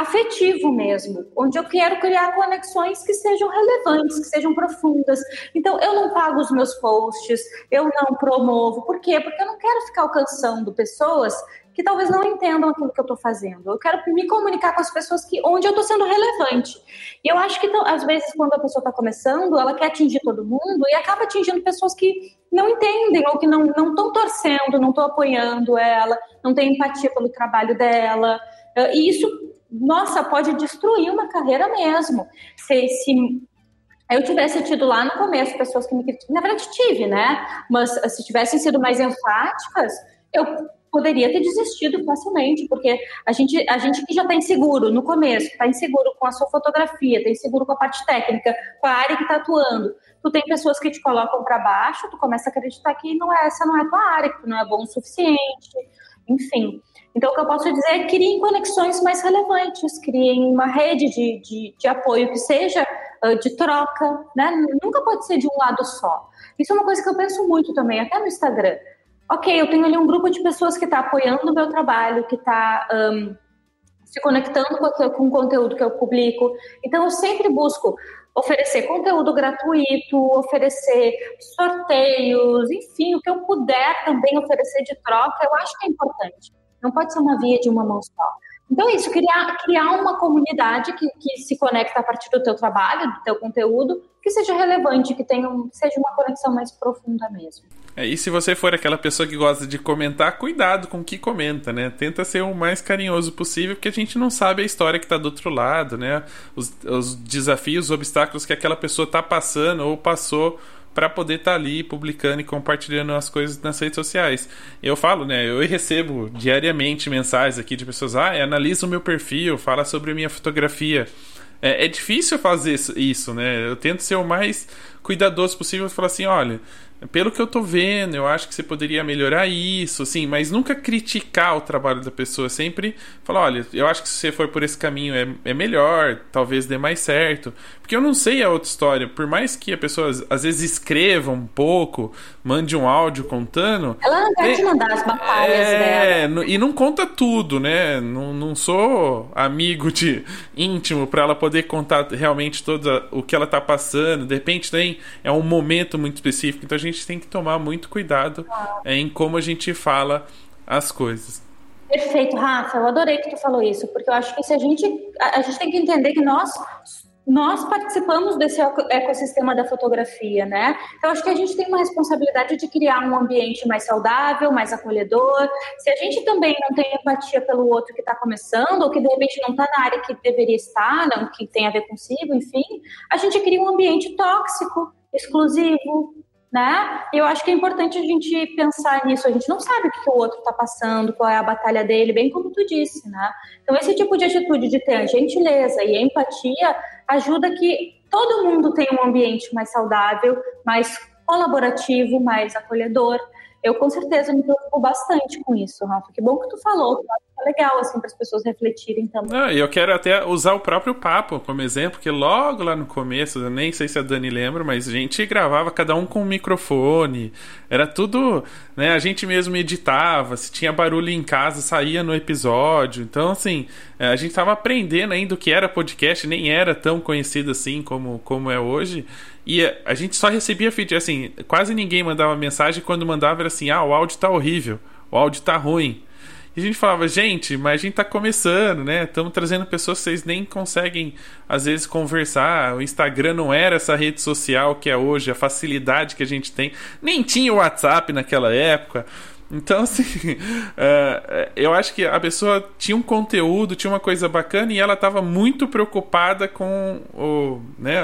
afetivo mesmo, onde eu quero criar conexões que sejam relevantes, que sejam profundas. Então, eu não pago os meus posts, eu não promovo. Por quê? Porque eu não quero ficar alcançando pessoas que talvez não entendam aquilo que eu estou fazendo. Eu quero me comunicar com as pessoas que onde eu estou sendo relevante. E eu acho que às vezes quando a pessoa está começando, ela quer atingir todo mundo e acaba atingindo pessoas que não entendem ou que não não estão torcendo, não estão apoiando ela, não têm empatia pelo trabalho dela. E isso nossa, pode destruir uma carreira mesmo. Se, se eu tivesse tido lá no começo pessoas que me criticavam, na verdade tive, né? Mas se tivessem sido mais enfáticas, eu poderia ter desistido facilmente, porque a gente, a gente que já está inseguro no começo, está inseguro com a sua fotografia, está inseguro com a parte técnica, com a área que está atuando. Tu tem pessoas que te colocam para baixo, tu começa a acreditar que não é, essa não é tua área, que tu não é bom o suficiente, enfim. Então, o que eu posso dizer é criem conexões mais relevantes, criem uma rede de, de, de apoio que seja de troca, né? Nunca pode ser de um lado só. Isso é uma coisa que eu penso muito também, até no Instagram. Ok, eu tenho ali um grupo de pessoas que está apoiando o meu trabalho, que está um, se conectando com, com o conteúdo que eu publico. Então, eu sempre busco oferecer conteúdo gratuito, oferecer sorteios, enfim, o que eu puder também oferecer de troca, eu acho que é importante. Não pode ser uma via de uma mão só. Então é isso, criar, criar uma comunidade que, que se conecta a partir do teu trabalho, do teu conteúdo, que seja relevante, que tenha um, seja uma conexão mais profunda mesmo. É, e se você for aquela pessoa que gosta de comentar, cuidado com o que comenta, né? Tenta ser o mais carinhoso possível, porque a gente não sabe a história que está do outro lado, né? Os, os desafios, os obstáculos que aquela pessoa está passando ou passou para poder estar tá ali publicando e compartilhando as coisas nas redes sociais. Eu falo, né? Eu recebo diariamente mensagens aqui de pessoas: ah, analisa o meu perfil, fala sobre a minha fotografia. É, é difícil fazer isso, né? Eu tento ser o mais cuidadoso possível e falar assim: olha, pelo que eu tô vendo, eu acho que você poderia melhorar isso, assim, mas nunca criticar o trabalho da pessoa, sempre falar, olha, eu acho que se você for por esse caminho é, é melhor, talvez dê mais certo. Porque eu não sei a outra história, por mais que a pessoa às vezes escreva um pouco, mande um áudio contando. Ela não vai é, te mandar as batalhas é, dela. E não conta tudo, né? Não, não sou amigo de íntimo para ela poder contar realmente todo o que ela tá passando. De repente tem é um momento muito específico, então a gente gente tem que tomar muito cuidado ah. em como a gente fala as coisas. Perfeito, Rafa. Eu adorei que tu falou isso, porque eu acho que se a gente a, a gente tem que entender que nós nós participamos desse ecossistema da fotografia, né? Então, acho que a gente tem uma responsabilidade de criar um ambiente mais saudável, mais acolhedor. Se a gente também não tem empatia pelo outro que está começando, ou que de repente não está na área que deveria estar, não, que tem a ver consigo, enfim, a gente cria um ambiente tóxico, exclusivo, né? Eu acho que é importante a gente pensar nisso. A gente não sabe o que o outro está passando, qual é a batalha dele, bem como tu disse, né? Então esse tipo de atitude de ter a gentileza e a empatia ajuda que todo mundo tenha um ambiente mais saudável, mais colaborativo, mais acolhedor. Eu com certeza me preocupo bastante com isso, Rafa. Que bom que tu falou legal, assim, para as pessoas refletirem também. Eu quero até usar o próprio papo como exemplo, que logo lá no começo, eu nem sei se a Dani lembra, mas a gente gravava cada um com um microfone, era tudo, né, a gente mesmo editava, se tinha barulho em casa, saía no episódio, então, assim, é, a gente estava aprendendo ainda o que era podcast, nem era tão conhecido assim como, como é hoje, e a gente só recebia feedback, assim, quase ninguém mandava mensagem, quando mandava era assim, ah, o áudio tá horrível, o áudio tá ruim, e a gente falava, gente, mas a gente tá começando, né? Estamos trazendo pessoas que vocês nem conseguem, às vezes, conversar. O Instagram não era essa rede social que é hoje, a facilidade que a gente tem. Nem tinha o WhatsApp naquela época. Então, assim, uh, eu acho que a pessoa tinha um conteúdo, tinha uma coisa bacana e ela estava muito preocupada com o, né,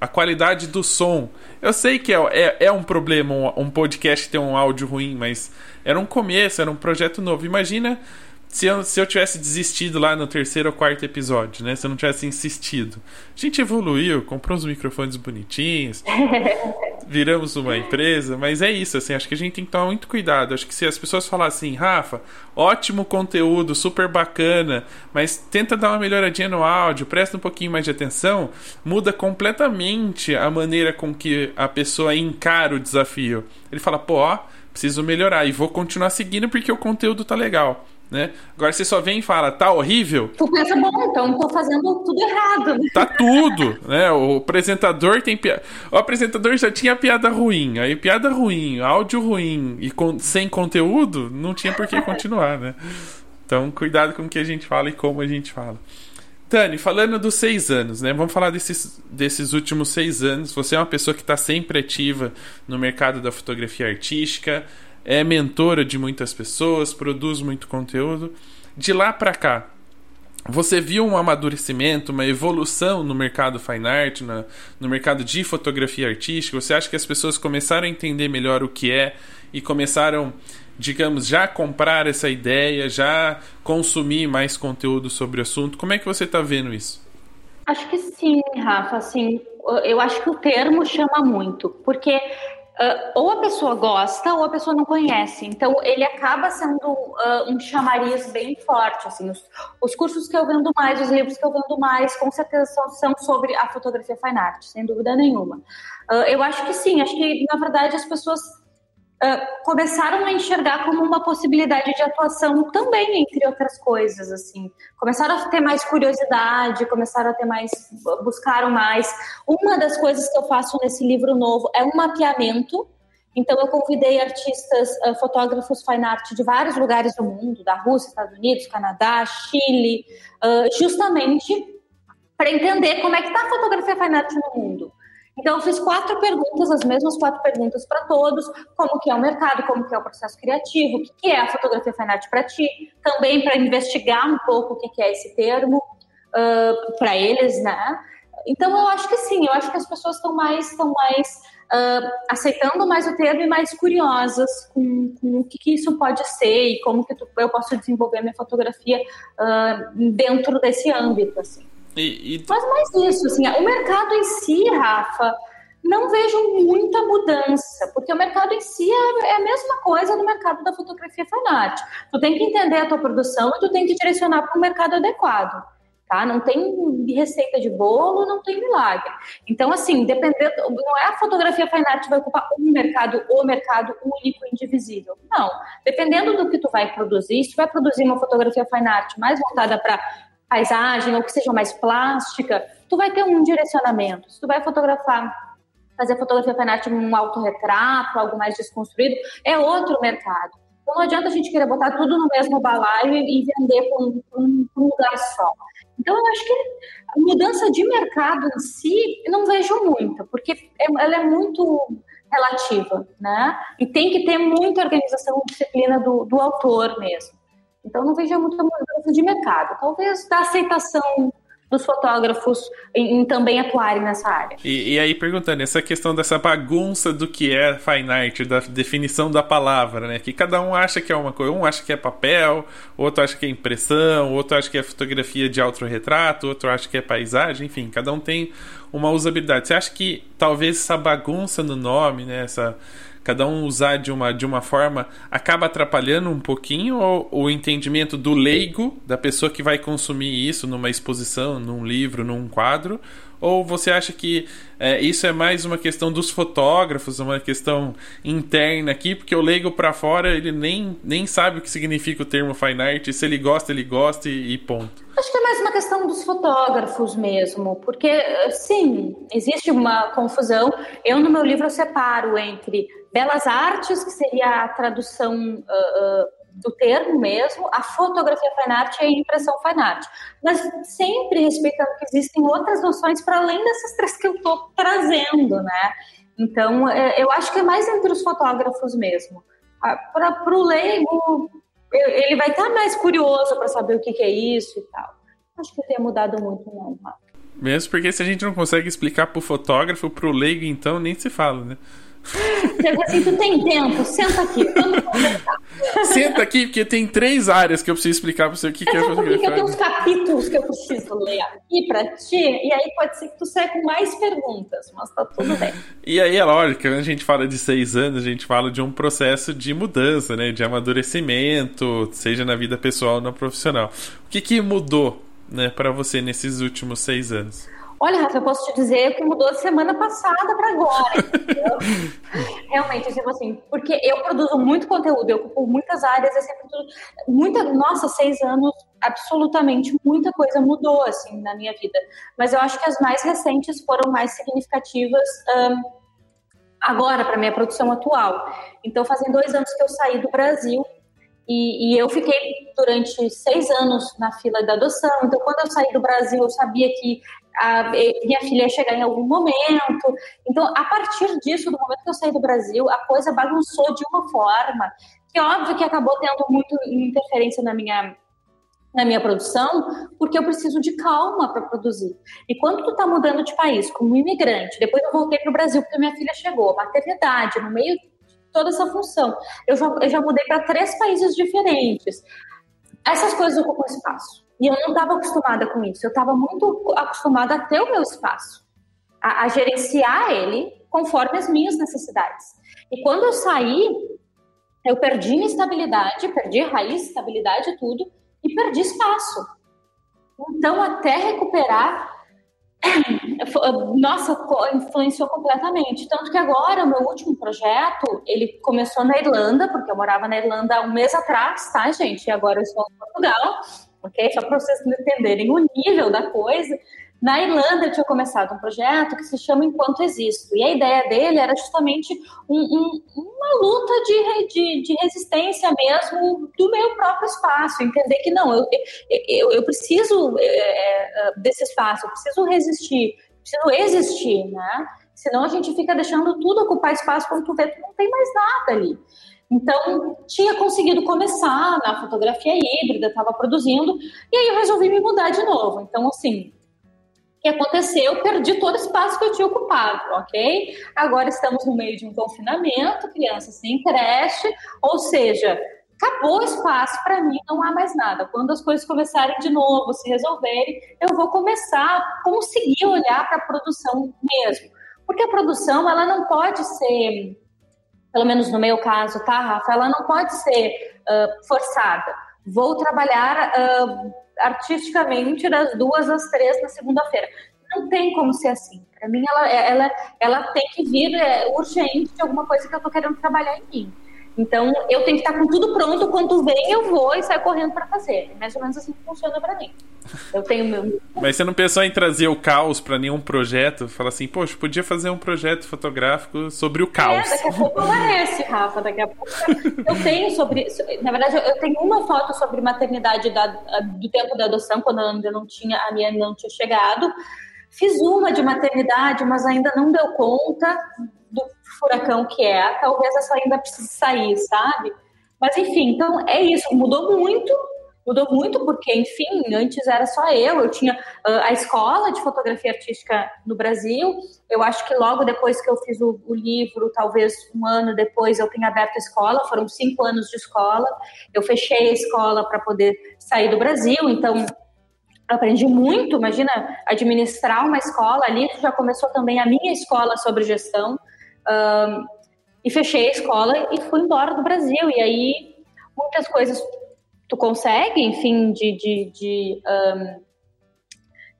a qualidade do som. Eu sei que é, é, é um problema um, um podcast ter um áudio ruim, mas era um começo, era um projeto novo. Imagina se eu, se eu tivesse desistido lá no terceiro ou quarto episódio, né? Se eu não tivesse insistido. A gente evoluiu, comprou uns microfones bonitinhos, viramos uma empresa, mas é isso, assim, acho que a gente tem que tomar muito cuidado. Acho que se as pessoas falassem, assim, Rafa, ótimo conteúdo, super bacana, mas tenta dar uma melhoradinha no áudio, presta um pouquinho mais de atenção, muda completamente a maneira com que a pessoa encara o desafio. Ele fala, pô, ó, preciso melhorar e vou continuar seguindo porque o conteúdo tá legal. Né? Agora você só vem e fala, tá horrível. Tu pensa, bom, então tô fazendo tudo errado. Tá tudo, né? O apresentador tem piada. O apresentador já tinha piada ruim, aí piada ruim, áudio ruim e com... sem conteúdo, não tinha por que continuar, né? Então, cuidado com o que a gente fala e como a gente fala. Tani, falando dos seis anos, né? Vamos falar desses, desses últimos seis anos. Você é uma pessoa que está sempre ativa no mercado da fotografia artística, é mentora de muitas pessoas, produz muito conteúdo. De lá para cá, você viu um amadurecimento, uma evolução no mercado fine art, na, no mercado de fotografia artística? Você acha que as pessoas começaram a entender melhor o que é e começaram digamos, já comprar essa ideia, já consumir mais conteúdo sobre o assunto? Como é que você está vendo isso? Acho que sim, Rafa. Assim, eu acho que o termo chama muito, porque Uh, ou a pessoa gosta ou a pessoa não conhece. Então, ele acaba sendo uh, um chamariz bem forte. Assim, os, os, cursos que eu vendo mais, os livros que eu vendo mais, com certeza são, são sobre a fotografia fine art, sem dúvida nenhuma. Uh, eu acho que sim, acho que, na verdade, as pessoas uh, começaram a enxergar como uma possibilidade de atuação também, entre outras coisas, assim. Começaram a ter mais curiosidade, começaram a ter mais, buscaram mais. Uma das coisas que eu faço nesse livro novo é um mapeamento então, eu convidei artistas, uh, fotógrafos fine art de vários lugares do mundo, da Rússia, Estados Unidos, Canadá, Chile, uh, justamente para entender como é que está a fotografia fine art no mundo. Então, eu fiz quatro perguntas, as mesmas quatro perguntas para todos, como que é o mercado, como que é o processo criativo, o que, que é a fotografia fine art para ti, também para investigar um pouco o que, que é esse termo uh, para eles, né? Então, eu acho que sim, eu acho que as pessoas estão mais, estão mais uh, aceitando mais o termo e mais curiosas com, com o que, que, isso pode ser e como que tu, eu posso desenvolver minha fotografia uh, dentro desse âmbito, assim. E, e... Mas mais isso, assim, o mercado em si, Rafa, não vejo muita mudança, porque o mercado em si é, é a mesma coisa do mercado da fotografia fan art. Tu tem que entender a tua produção e tu tem que direcionar para o mercado adequado tá? Não tem receita de bolo, não tem milagre. Então, assim, dependendo, não é a fotografia fine art que vai ocupar um mercado, o mercado único, indivisível. Não. Dependendo do que tu vai produzir, se tu vai produzir uma fotografia fine art mais voltada para paisagem ou que seja mais plástica, tu vai ter um direcionamento. Se tu vai fotografar fazer fotografia fine art num autorretrato, algo mais desconstruído, é outro mercado. Então não adianta a gente querer botar tudo no mesmo balaio e vender para um, um, um lugar só. Então, eu acho que a mudança de mercado em si, eu não vejo muita, porque é, ela é muito relativa, né? E tem que ter muita organização e disciplina do, do autor mesmo. Então, não vejo muita mudança de mercado. Talvez da aceitação dos fotógrafos em, em, também atuarem nessa área. E, e, aí, perguntando, essa questão dessa bagunça do que é fine art, da definição da palavra, né? Que cada um acha que é uma coisa, um acha que é papel, outro acha que é impressão, outro acha que é fotografia de autorretrato, outro acha que é paisagem, enfim, cada um tem uma usabilidade. Você acha que talvez essa bagunça no nome, né? Essa cada um usar de uma, de uma forma, acaba atrapalhando um pouquinho o, o entendimento do leigo, da pessoa que vai consumir isso numa exposição, num livro, num quadro? Ou você acha que é, isso é mais uma questão dos fotógrafos, uma questão interna aqui, porque o leigo para fora ele nem, nem sabe o que significa o termo fine art, se ele gosta, ele gosta e, e ponto. Acho que é mais uma questão dos fotógrafos mesmo, porque sim, existe uma confusão. Eu no meu livro separo entre belas artes, que seria a tradução uh, uh, do termo mesmo, a fotografia fine art e a impressão fine art. Mas sempre respeitando que existem outras noções para além dessas três que eu estou trazendo, né? Então, é, eu acho que é mais entre os fotógrafos mesmo. Para o leigo, ele vai estar mais curioso para saber o que, que, é isso e tal. Acho que tenha mudado muito, não, Mesmo porque se a gente não consegue explicar para o fotógrafo, para o leigo, então, nem se fala, né? Assim, tu tem tempo, senta aqui, vamos conversar. Senta aqui, porque tem três áreas que eu preciso explicar pra você o que, que é fotografia. Porque eu tenho uns capítulos que eu preciso ler aqui pra ti, e aí pode ser que tu saia com mais perguntas, mas tá tudo bem. E aí é lógico, quando a gente fala de seis anos, a gente fala de um processo de mudança, né? De amadurecimento, seja na vida pessoal ou na profissional. O que, que mudou né, para você nesses últimos seis anos? Olha, Rafa, eu posso te dizer o que mudou de semana passada para agora. Realmente, tipo assim, porque eu produzo muito conteúdo, eu ocupo muitas áreas, é sempre tudo. Muita, nossa, seis anos, absolutamente muita coisa mudou assim na minha vida. Mas eu acho que as mais recentes foram mais significativas. Um, agora para minha produção atual. Então, fazem dois anos que eu saí do Brasil e, e, eu fiquei durante seis anos na fila da adoção. Então, quando eu saí do Brasil, eu sabia que a minha filha ia chegar em algum momento. Então, a partir disso, do momento que eu saí do Brasil, a coisa bagunçou de uma forma que, óbvio, que acabou tendo muito interferência na minha na minha produção, porque eu preciso de calma para produzir. E quando tu está mudando de país como imigrante, depois eu voltei para o Brasil porque minha filha chegou, maternidade, no meio de toda essa função, eu já, eu já mudei para três países diferentes. Essas coisas ocupam espaço. E eu não estava acostumada com isso. Eu estava muito acostumada a ter o meu espaço, a, a, gerenciar ele conforme as minhas necessidades. E quando eu saí, eu perdi minha estabilidade, perdi raiz, estabilidade tudo, e perdi espaço. Então, até recuperar, nossa, influenciou completamente. Tanto que agora, o meu último projeto, ele começou na Irlanda, porque eu morava na Irlanda um mês atrás, tá, gente? E agora eu estou em Portugal, ok? Só para vocês entenderem o nível da coisa. Na Irlanda, eu tinha começado um projeto que se chama Enquanto Existo. E a ideia dele era justamente um, um, uma luta de, de, de, resistência mesmo do meu próprio espaço. Entender que não, eu, eu, eu preciso é, desse espaço, eu preciso resistir, preciso existir, né? Senão a gente fica deixando tudo ocupar espaço quando tu vê não tem mais nada ali. Então, tinha conseguido começar na fotografia híbrida, estava produzindo, e aí eu resolvi me mudar de novo. Então, assim, que aconteceu, perdi todo o espaço que eu tinha ocupado, ok? Agora estamos no meio de um confinamento, crianças sem creche, ou seja, acabou o espaço para mim, não há mais nada. Quando as coisas começarem de novo, se resolverem, eu vou começar a conseguir olhar para a produção mesmo. Porque a produção, ela não pode ser, pelo menos no meu caso, tá, Rafa? Ela não pode ser uh, forçada. Vou trabalhar uh, artisticamente das duas às três na segunda-feira. Não tem como ser assim. Para mim, ela, ela, ela tem que vir é, urgente de alguma coisa que eu tô querendo trabalhar em mim. Então, eu tenho que estar com tudo pronto. Quando vem, eu vou e saio correndo para fazer. É mais ou menos assim que funciona para mim. Eu tenho meu. Mas você não pensou em trazer o caos para nenhum projeto? Falar assim, poxa, podia fazer um projeto fotográfico sobre o caos. É, daqui a pouco aparece, Rafa. Daqui a pouco. eu tenho sobre. Na verdade, eu tenho uma foto sobre maternidade da, do tempo da adoção, quando ainda não tinha, a minha não tinha chegado. Fiz uma de maternidade, mas ainda não deu conta do furacão que é, talvez essa ainda precise sair, sabe? Mas enfim, então é isso, mudou muito, mudou muito porque, enfim, antes era só eu, eu tinha uh, a escola de fotografia artística no Brasil, eu acho que logo depois que eu fiz o, o, livro, talvez um ano depois eu tenha aberto a escola, foram cinco anos de escola, eu fechei a escola para poder sair do Brasil, então aprendi muito, imagina, administrar uma escola, ali. Já começou também a minha escola sobre gestão, um, e fechei a escola e fui embora do Brasil. E aí, muitas coisas tu consegue, enfim, de, de, de, um,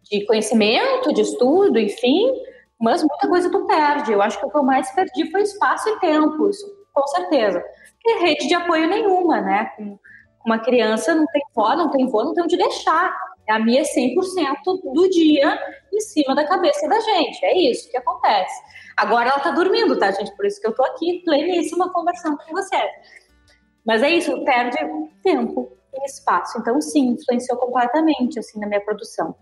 de conhecimento, de estudo, enfim, mas muita coisa tu perde. Eu acho que o que eu mais perdi foi espaço e tempo, isso com certeza. E rede de apoio nenhuma, né? Com uma criança não tem vó, não tem vô, não tem onde deixar. A minha é 100% do dia em cima da cabeça da gente. É isso que acontece. Agora ela tá dormindo, tá, gente? Por isso que eu tô aqui, pleníssima, conversando com você. Mas é isso, perde tempo e espaço. Então, sim, influenciou completamente, assim, na minha produção.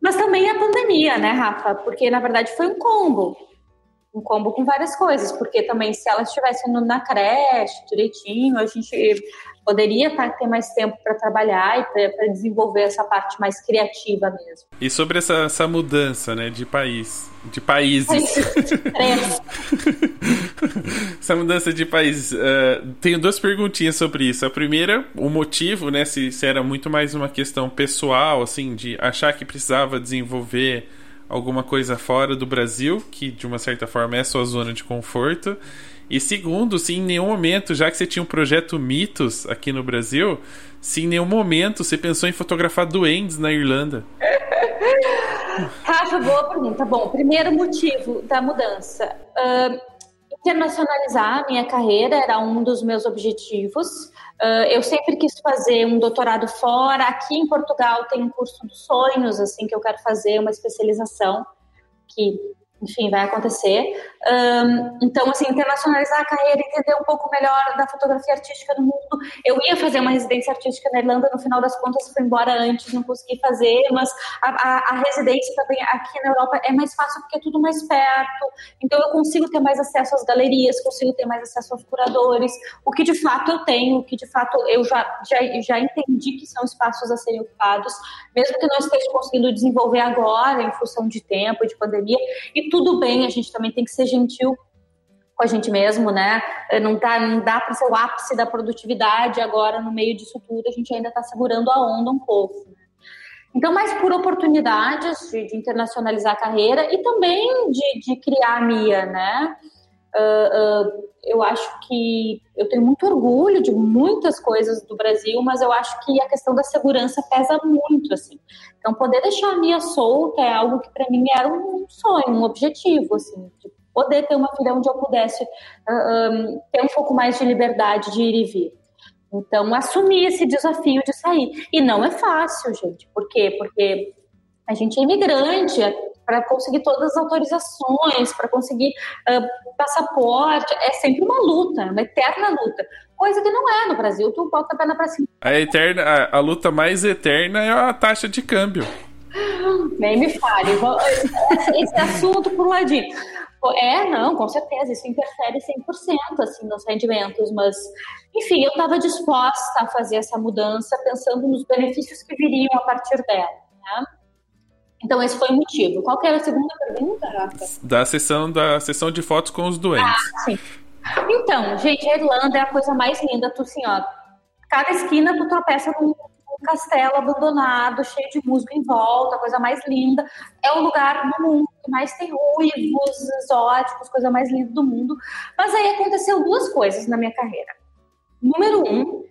Mas também a pandemia, né, Rafa? Porque, na verdade, foi um combo. Um combo com várias coisas. Porque também, se ela estivesse na creche direitinho, a gente poderia tá, ter mais tempo para trabalhar e para desenvolver essa parte mais criativa mesmo. E sobre essa, essa mudança né, de país, de países. essa mudança de país. Uh, tenho duas perguntinhas sobre isso. A primeira, o motivo, né? Se, se era muito mais uma questão pessoal, assim, de achar que precisava desenvolver alguma coisa fora do Brasil, que de uma certa forma é sua zona de conforto. E segundo, se em nenhum momento, já que você tinha um projeto Mitos aqui no Brasil, se em nenhum momento você pensou em fotografar duendes na Irlanda. Rafa, boa pergunta. Bom, primeiro motivo da mudança. Uh, internacionalizar a minha carreira era um dos meus objetivos. Uh, eu sempre quis fazer um doutorado fora. Aqui em Portugal tem um curso dos sonhos, assim, que eu quero fazer, uma especialização que enfim, vai acontecer. Um, então, assim, internacionalizar a carreira, entender um pouco melhor da fotografia artística no mundo. Eu ia fazer uma residência artística na Irlanda, no final das contas fui embora antes, não consegui fazer, mas a, a, a, residência também aqui na Europa é mais fácil porque é tudo mais perto, então eu consigo ter mais acesso às galerias, consigo ter mais acesso aos curadores, o que de fato eu tenho, o que de fato eu já, já, já entendi que são espaços a serem ocupados, mesmo que não esteja conseguindo desenvolver agora, em função de tempo, de pandemia, e tudo bem, a gente também tem que ser gentil com a gente mesmo, né? Não, tá, não dá para ser o ápice da produtividade agora, no meio disso tudo, a gente ainda está segurando a onda um pouco. Então, mais por oportunidades de, de, internacionalizar a carreira e também de, de criar a Mia, né? Uh, uh, eu acho que eu tenho muito orgulho de muitas coisas do Brasil, mas eu acho que a questão da segurança pesa muito, assim. Então, poder deixar a Mia solta é algo que para mim era um sonho, um objetivo, assim, de poder ter uma filha onde eu pudesse uh, um, ter um pouco mais de liberdade de ir e vir. Então, assumir esse desafio de sair. E não é fácil, gente. Por quê? Porque a gente é imigrante, para conseguir todas as autorizações, para conseguir uh, passaporte, é sempre uma luta, uma eterna luta. Coisa que não é no Brasil, tu bota a perna para cima. A, eterna, a, a, luta mais eterna é a taxa de câmbio. Nem me fale. Esse assunto por ladinho. É, não, com certeza, isso interfere 100% assim, nos rendimentos, mas, enfim, eu estava disposta a fazer essa mudança pensando nos benefícios que viriam a partir dela. Né? Então, esse foi o motivo. Qual que era a segunda pergunta, Rafa? Da sessão, da sessão de fotos com os doentes. Ah, sim. Então, gente, a Irlanda é a coisa mais linda. Tu, assim, ó, cada esquina tu tropeça num, castelo abandonado, cheio de musgo em volta, a coisa mais linda. É o lugar no mundo que mais tem ruivos exóticos, coisa mais linda do mundo. Mas aí aconteceu duas coisas na minha carreira. Número um,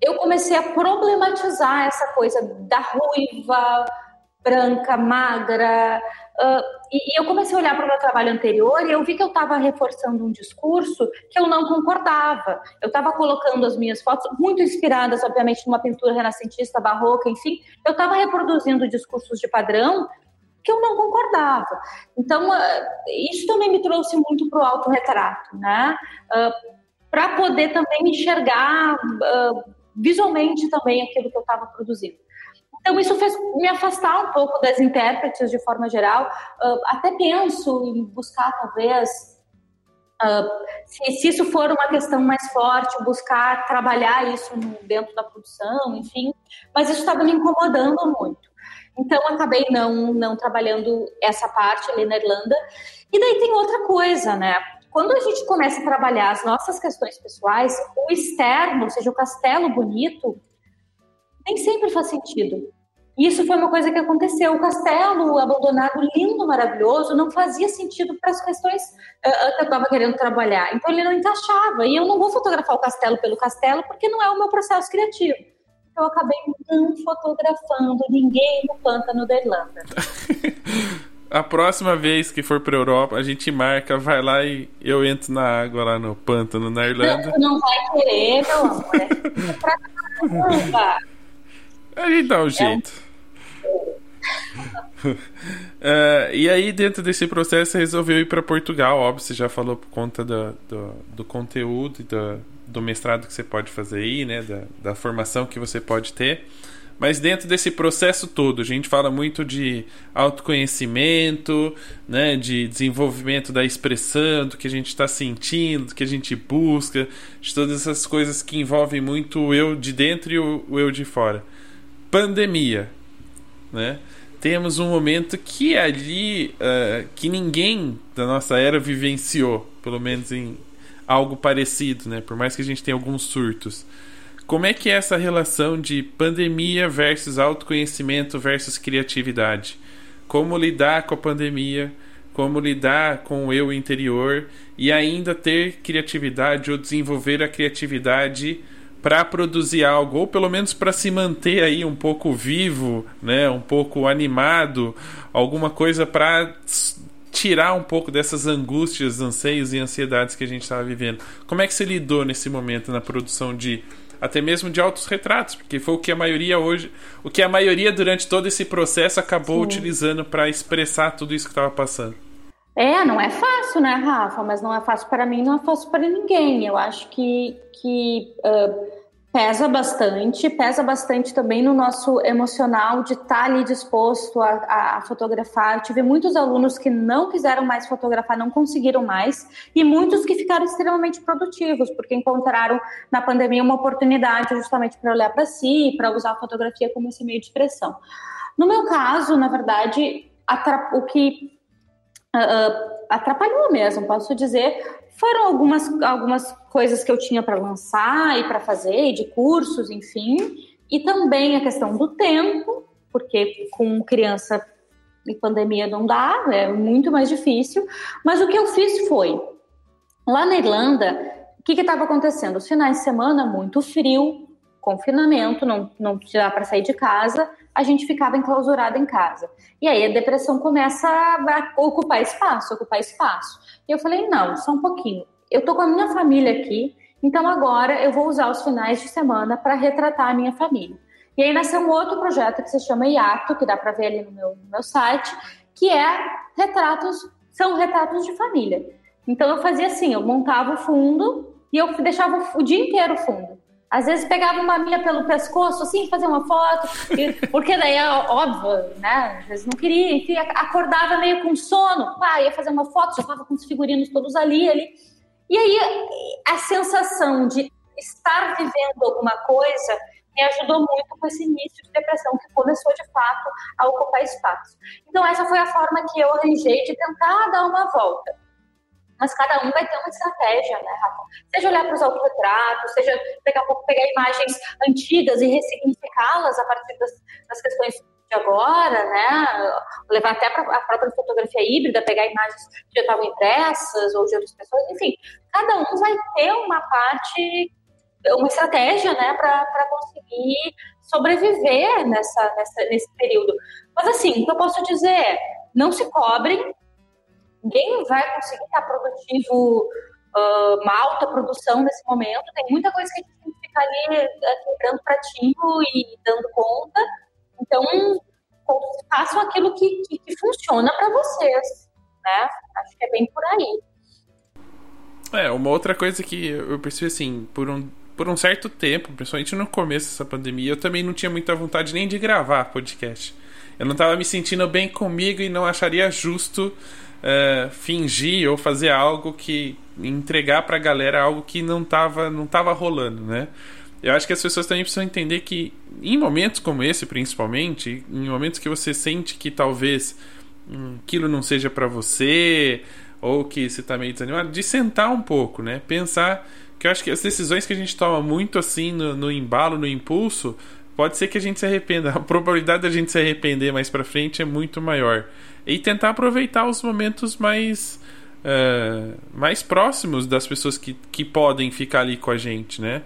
eu comecei a problematizar essa coisa da ruiva, branca, magra. Uh, e, e, eu comecei a olhar para o meu trabalho anterior e eu vi que eu estava reforçando um discurso que eu não concordava. Eu estava colocando as minhas fotos, muito inspiradas, obviamente, numa pintura renascentista, barroca, enfim. Eu estava reproduzindo discursos de padrão que eu não concordava. Então, uh, isso também me trouxe muito para o autorretrato, né? Uh, para poder também enxergar visualmente também aquilo que eu estava produzindo. Então, isso fez me afastar um pouco das intérpretes de forma geral. Uh, até penso em buscar, talvez, uh, se, se, isso for uma questão mais forte, buscar trabalhar isso dentro da produção, enfim. Mas isso estava me incomodando muito. Então, acabei não, não trabalhando essa parte ali na Irlanda. E daí tem outra coisa, né? Quando a gente começa a trabalhar as nossas questões pessoais, o externo, ou seja, o castelo bonito, nem sempre faz sentido. Isso foi uma coisa que aconteceu. O castelo abandonado, lindo, maravilhoso, não fazia sentido para as questões uh, que eu estava querendo trabalhar. Então ele não encaixava. E eu não vou fotografar o castelo pelo castelo, porque não é o meu processo criativo. Eu acabei não fotografando ninguém no pântano da Irlanda. A próxima vez que for para Europa, a gente marca, vai lá e eu entro na água lá no pântano na Irlanda. Não, não vai querer, meu amor. É pra caramba. A gente dá um jeito. uh, e aí, dentro desse processo, você resolveu ir para Portugal. Óbvio, você já falou por conta do, do, do conteúdo e do, do, mestrado que você pode fazer aí, né? Da, da formação que você pode ter. Mas dentro desse processo todo, a gente fala muito de autoconhecimento, né, de desenvolvimento da expressão, do que a gente está sentindo, do que a gente busca, de todas essas coisas que envolvem muito o eu de dentro e o, o eu de fora pandemia, né? Temos um momento que ali uh, que ninguém da nossa era vivenciou, pelo menos em algo parecido, né? Por mais que a gente tenha alguns surtos. Como é que é essa relação de pandemia versus autoconhecimento versus criatividade? Como lidar com a pandemia? Como lidar com o eu interior e ainda ter criatividade ou desenvolver a criatividade para produzir algo, ou pelo menos para se manter aí um pouco vivo, né, um pouco animado, alguma coisa para tirar um pouco dessas angústias, anseios e ansiedades que a gente estava vivendo. Como é que você lidou nesse momento na produção de até mesmo de autos retratos, porque foi o que a maioria hoje, o que a maioria durante todo esse processo acabou Sim. utilizando para expressar tudo isso que estava passando. É, não é fácil, né, Rafa? Mas não é fácil para mim, não é fácil para ninguém. Eu acho que, que uh, pesa bastante, pesa bastante também no nosso emocional de estar tá ali disposto a, a, fotografar. Eu tive muitos alunos que não quiseram mais fotografar, não conseguiram mais, e muitos que ficaram extremamente produtivos, porque encontraram na pandemia uma oportunidade justamente para olhar para si, para usar a fotografia como esse meio de expressão. No meu caso, na verdade, o que uh, atrapalhou mesmo, posso dizer. Foram algumas, algumas coisas que eu tinha para lançar e para fazer, de cursos, enfim, e também a questão do tempo, porque com criança e pandemia não dá, é muito mais difícil. Mas o que eu fiz foi Lá na Irlanda, o que estava acontecendo? Os finais de semana, muito frio, confinamento, não, não dá para sair de casa, a gente ficava enclausurado em casa. E aí a depressão começa a ocupar espaço, ocupar espaço. E eu falei, não, só um pouquinho. Eu tô com a minha família aqui, então agora eu vou usar os finais de semana para retratar a minha família. E aí nasceu um outro projeto que se chama IATO, que dá para ver ali no meu, no meu site, que é retratos, são retratos de família. Então eu fazia assim, eu montava o fundo e eu deixava o dia inteiro o fundo. Às vezes pegava uma minha pelo pescoço, assim, fazia uma foto, porque daí é óbvio, né? Às vezes não queria, enfim, acordava meio com sono, pá, ia fazer uma foto, já estava com os figurinos todos ali, ali. E aí a sensação de estar vivendo alguma coisa me ajudou muito com esse início de depressão que começou de fato a ocupar espaço. Então essa foi a forma que eu arranjei de tentar dar uma volta mas cada um vai ter uma estratégia, né, Rafa? Seja olhar para os autorretratos, seja daqui a pouco pegar imagens antigas e ressignificá-las a partir das, das questões de agora, né? Levar até para a própria fotografia híbrida, pegar imagens que já estavam impressas ou de outras pessoas, enfim, cada um vai ter uma parte, uma estratégia, né, para conseguir sobreviver nessa, nessa, nesse período. Mas assim, o que eu posso dizer é, não se cobrem, ninguém vai conseguir estar produtivo, uh, uma alta produção nesse momento. Tem muita coisa que a gente tem que ficar ali uh, quebrando pratinho e dando conta. Então, façam aquilo que, que, que funciona para vocês, né? Acho que é bem por aí. É, uma outra coisa que eu percebi assim, por um, por um certo tempo, principalmente no começo dessa pandemia, eu também não tinha muita vontade nem de gravar podcast. Eu não estava me sentindo bem comigo e não acharia justo uh, fingir ou fazer algo que entregar para a galera algo que não estava não tava rolando, né? Eu acho que as pessoas também precisam entender que em momentos como esse, principalmente, em momentos que você sente que talvez hum, aquilo não seja para você ou que você está meio desanimado, de sentar um pouco, né? Pensar que eu acho que as decisões que a gente toma muito assim no, no embalo, no impulso, pode ser que a gente se arrependa. A probabilidade da gente se arrepender mais para frente é muito maior e tentar aproveitar os momentos mais uh, mais próximos das pessoas que, que podem ficar ali com a gente, né?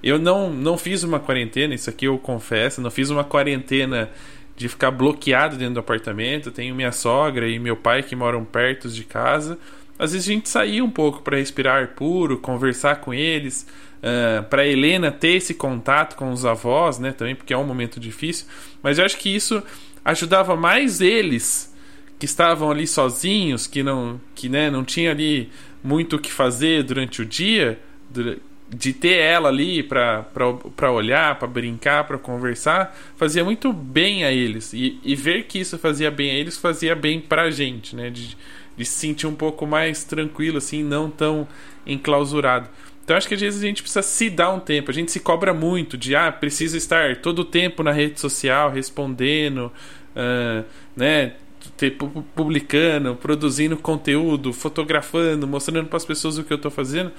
Eu não, não fiz uma quarentena, isso aqui eu confesso, não fiz uma quarentena de ficar bloqueado dentro do apartamento. Tenho minha sogra e meu pai que moram perto de casa. Às vezes a gente saía um pouco para respirar ar puro, conversar com eles, uh, para Helena ter esse contato com os avós, né? Também porque é um momento difícil. Mas eu acho que isso ajudava mais eles que estavam ali sozinhos, que não, que né, não tinha ali muito o que fazer durante o dia, de ter ela ali para olhar, para brincar, para conversar, fazia muito bem a eles. E, e, ver que isso fazia bem a eles fazia bem para a gente, né? De, de se sentir um pouco mais tranquilo, assim, não tão enclausurado. Então acho que às vezes a gente precisa se dar um tempo. A gente se cobra muito de ah, precisa estar todo o tempo na rede social respondendo, uh, né? publicando, produzindo conteúdo, fotografando, mostrando para as pessoas o que eu estou fazendo,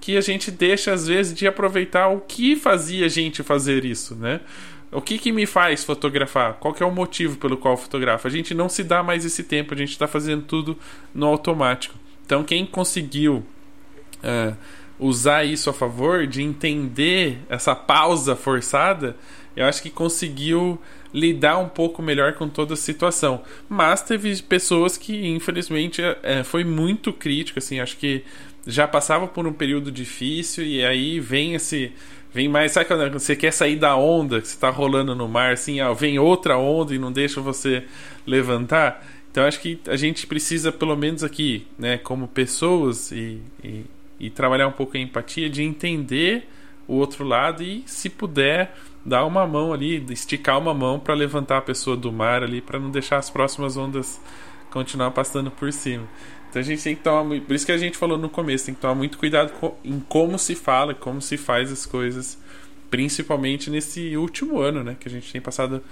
que a gente deixa às vezes de aproveitar o que fazia a gente fazer isso, né? O que, que me faz fotografar? Qual é o motivo pelo qual eu fotografo? A gente não se dá mais esse tempo, a gente está fazendo tudo no automático. Então, quem conseguiu uh, usar isso a favor, de entender essa pausa forçada, eu acho que conseguiu lidar um pouco melhor com toda a situação. Mas teve pessoas que, infelizmente, é, foi muito crítico, assim, acho que já passava por um período difícil e aí vem esse vem mais, sabe quando você quer sair da onda que está rolando no mar, assim, ó, vem outra onda e não deixa você levantar. Então acho que a gente precisa, pelo menos aqui, né, como pessoas e, e, e trabalhar um pouco a empatia de entender o outro lado e, se puder, dar uma mão ali, esticar uma mão para levantar a pessoa do mar ali, para não deixar as próximas ondas continuar passando por cima. Então a gente tem que tomar muito, por isso que a gente falou no começo, tem que tomar muito cuidado em como se fala, como se faz as coisas, principalmente nesse último ano, né, que a gente tem passado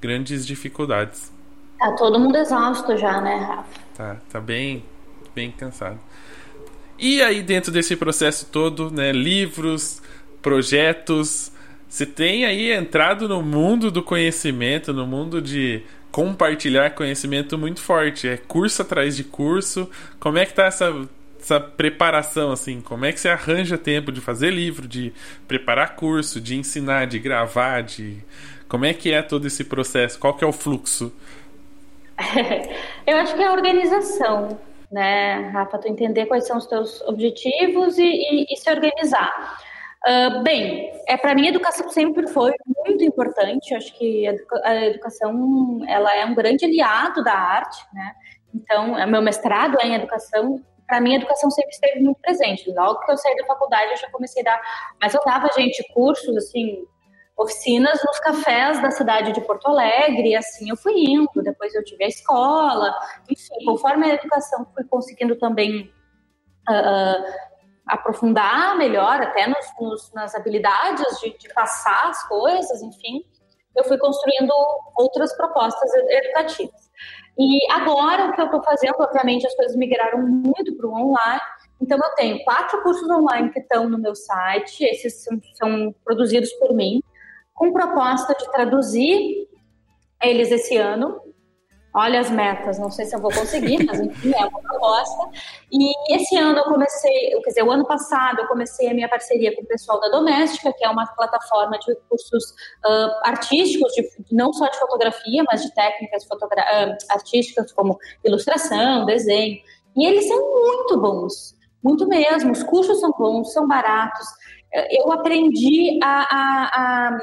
grandes dificuldades. Tá todo mundo exausto já, né, Rafa? Tá, tá bem, bem cansado. E aí dentro desse processo todo, né, livros, projetos, você tem aí entrado no mundo do conhecimento, no mundo de compartilhar conhecimento muito forte. É curso atrás de curso. Como é que tá essa essa preparação, assim? Como é que você arranja tempo de fazer livro, de preparar curso, de ensinar, de gravar, de... Como é que é todo esse processo? Qual que é o fluxo? Eu acho que é a organização, né, Rafa? Tu entender quais são os teus objetivos e, e, e se organizar. Uh, bem, é para mim a educação sempre foi muito importante. Acho que a educação ela é um grande aliado da arte, né? Então, meu mestrado é em educação. Para mim, a educação sempre esteve muito presente. Logo que eu saí da faculdade, eu já comecei a dar. Mas eu dava, gente, cursos, assim, oficinas nos cafés da cidade de Porto Alegre, e assim eu fui indo. Depois eu tive a escola. Enfim, conforme a educação fui conseguindo também. Uh, aprofundar melhor, até nos, nos, nas habilidades de, de passar as coisas, enfim, eu fui construindo outras propostas educativas. E agora o que eu estou fazendo, obviamente as coisas migraram muito para o online, então eu tenho quatro cursos online que estão no meu site, esses são, são produzidos por mim, com proposta de traduzir eles esse ano olha as metas, não sei se eu vou conseguir, mas enfim, é uma proposta. E esse ano eu comecei, quer dizer, o ano passado eu comecei a minha parceria com o pessoal da Doméstica, que é uma plataforma de cursos uh, artísticos, de, não só de fotografia, mas de técnicas uh, artísticas como ilustração, desenho. E eles são muito bons, muito mesmo. Os cursos são bons, são baratos. Eu aprendi a, a, a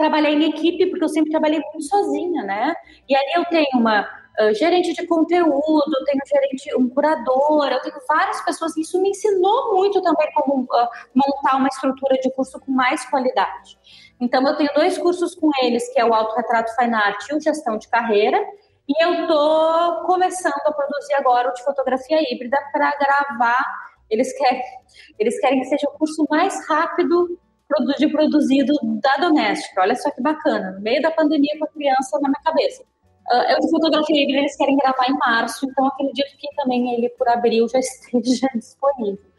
trabalhar em equipe, porque eu sempre trabalhei muito sozinha, né? E ali eu tenho uma uh, gerente de conteúdo, eu tenho gerente, um curador, eu tenho várias pessoas, isso me ensinou muito também como uh, montar uma estrutura de curso com mais qualidade. Então, eu tenho dois cursos com eles, que é o Autorretrato Fine Art e o Gestão de Carreira, e eu tô começando a produzir agora o de fotografia híbrida para gravar. Eles querem, eles querem que seja o curso mais rápido de produzido da doméstica. Olha só que bacana, no meio da pandemia com a criança na minha cabeça. Uh, eu fotografia híbrida, eles querem gravar em março, então acredito que também ele por abril já esteja disponível.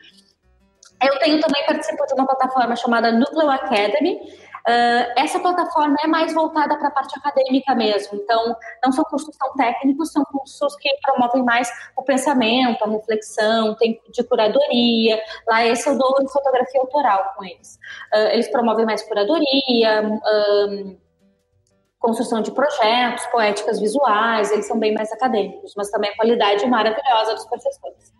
Eu tenho também participo de uma plataforma chamada Núcleo Academy, Uh, essa plataforma é mais voltada para a parte acadêmica mesmo, então não são cursos tão técnicos, são cursos que promovem mais o pensamento, a reflexão, tem de curadoria. Lá esse eu dou fotografia autoral com eles. Uh, eles promovem mais curadoria, um, construção de projetos, poéticas visuais, eles são bem mais acadêmicos, mas também a qualidade maravilhosa dos professores.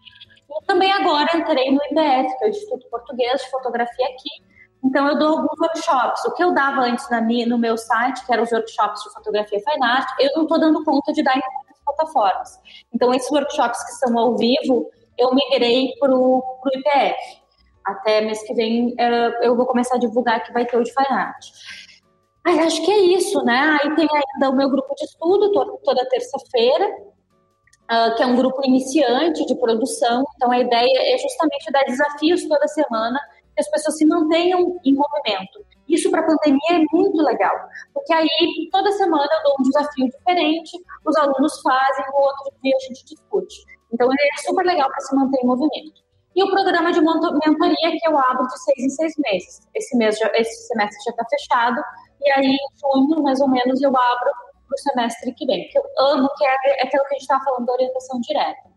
E também agora entrei no IBF, que é o Instituto Português de Fotografia aqui, então, eu dou alguns workshops. O que eu dava antes na minha, no meu site, que eram os workshops de fotografia fine art, eu não estou dando conta de dar em outras plataformas. Então, esses workshops que são ao vivo, eu migrei para o IPF. Até mês que vem, eh, eu vou começar a divulgar que vai ter o de fine art. Aí, acho que é isso, né? Aí tem ainda o meu grupo de estudo, toda terça-feira, Uh, que é um grupo iniciante de produção. Então, a ideia é justamente dar desafios toda semana que as pessoas se mantenham em movimento. Isso para a pandemia é muito legal, porque aí toda semana eu dou um desafio diferente, os alunos fazem, no outro dia a gente discute. Então é super legal para se manter em movimento. E o programa de mentoria que eu abro de seis em seis meses. Esse mês, já, esse semestre já está fechado e aí em junho mais ou menos eu abro para o semestre que vem. Que eu amo, que é aquilo que a gente estava falando da orientação direta.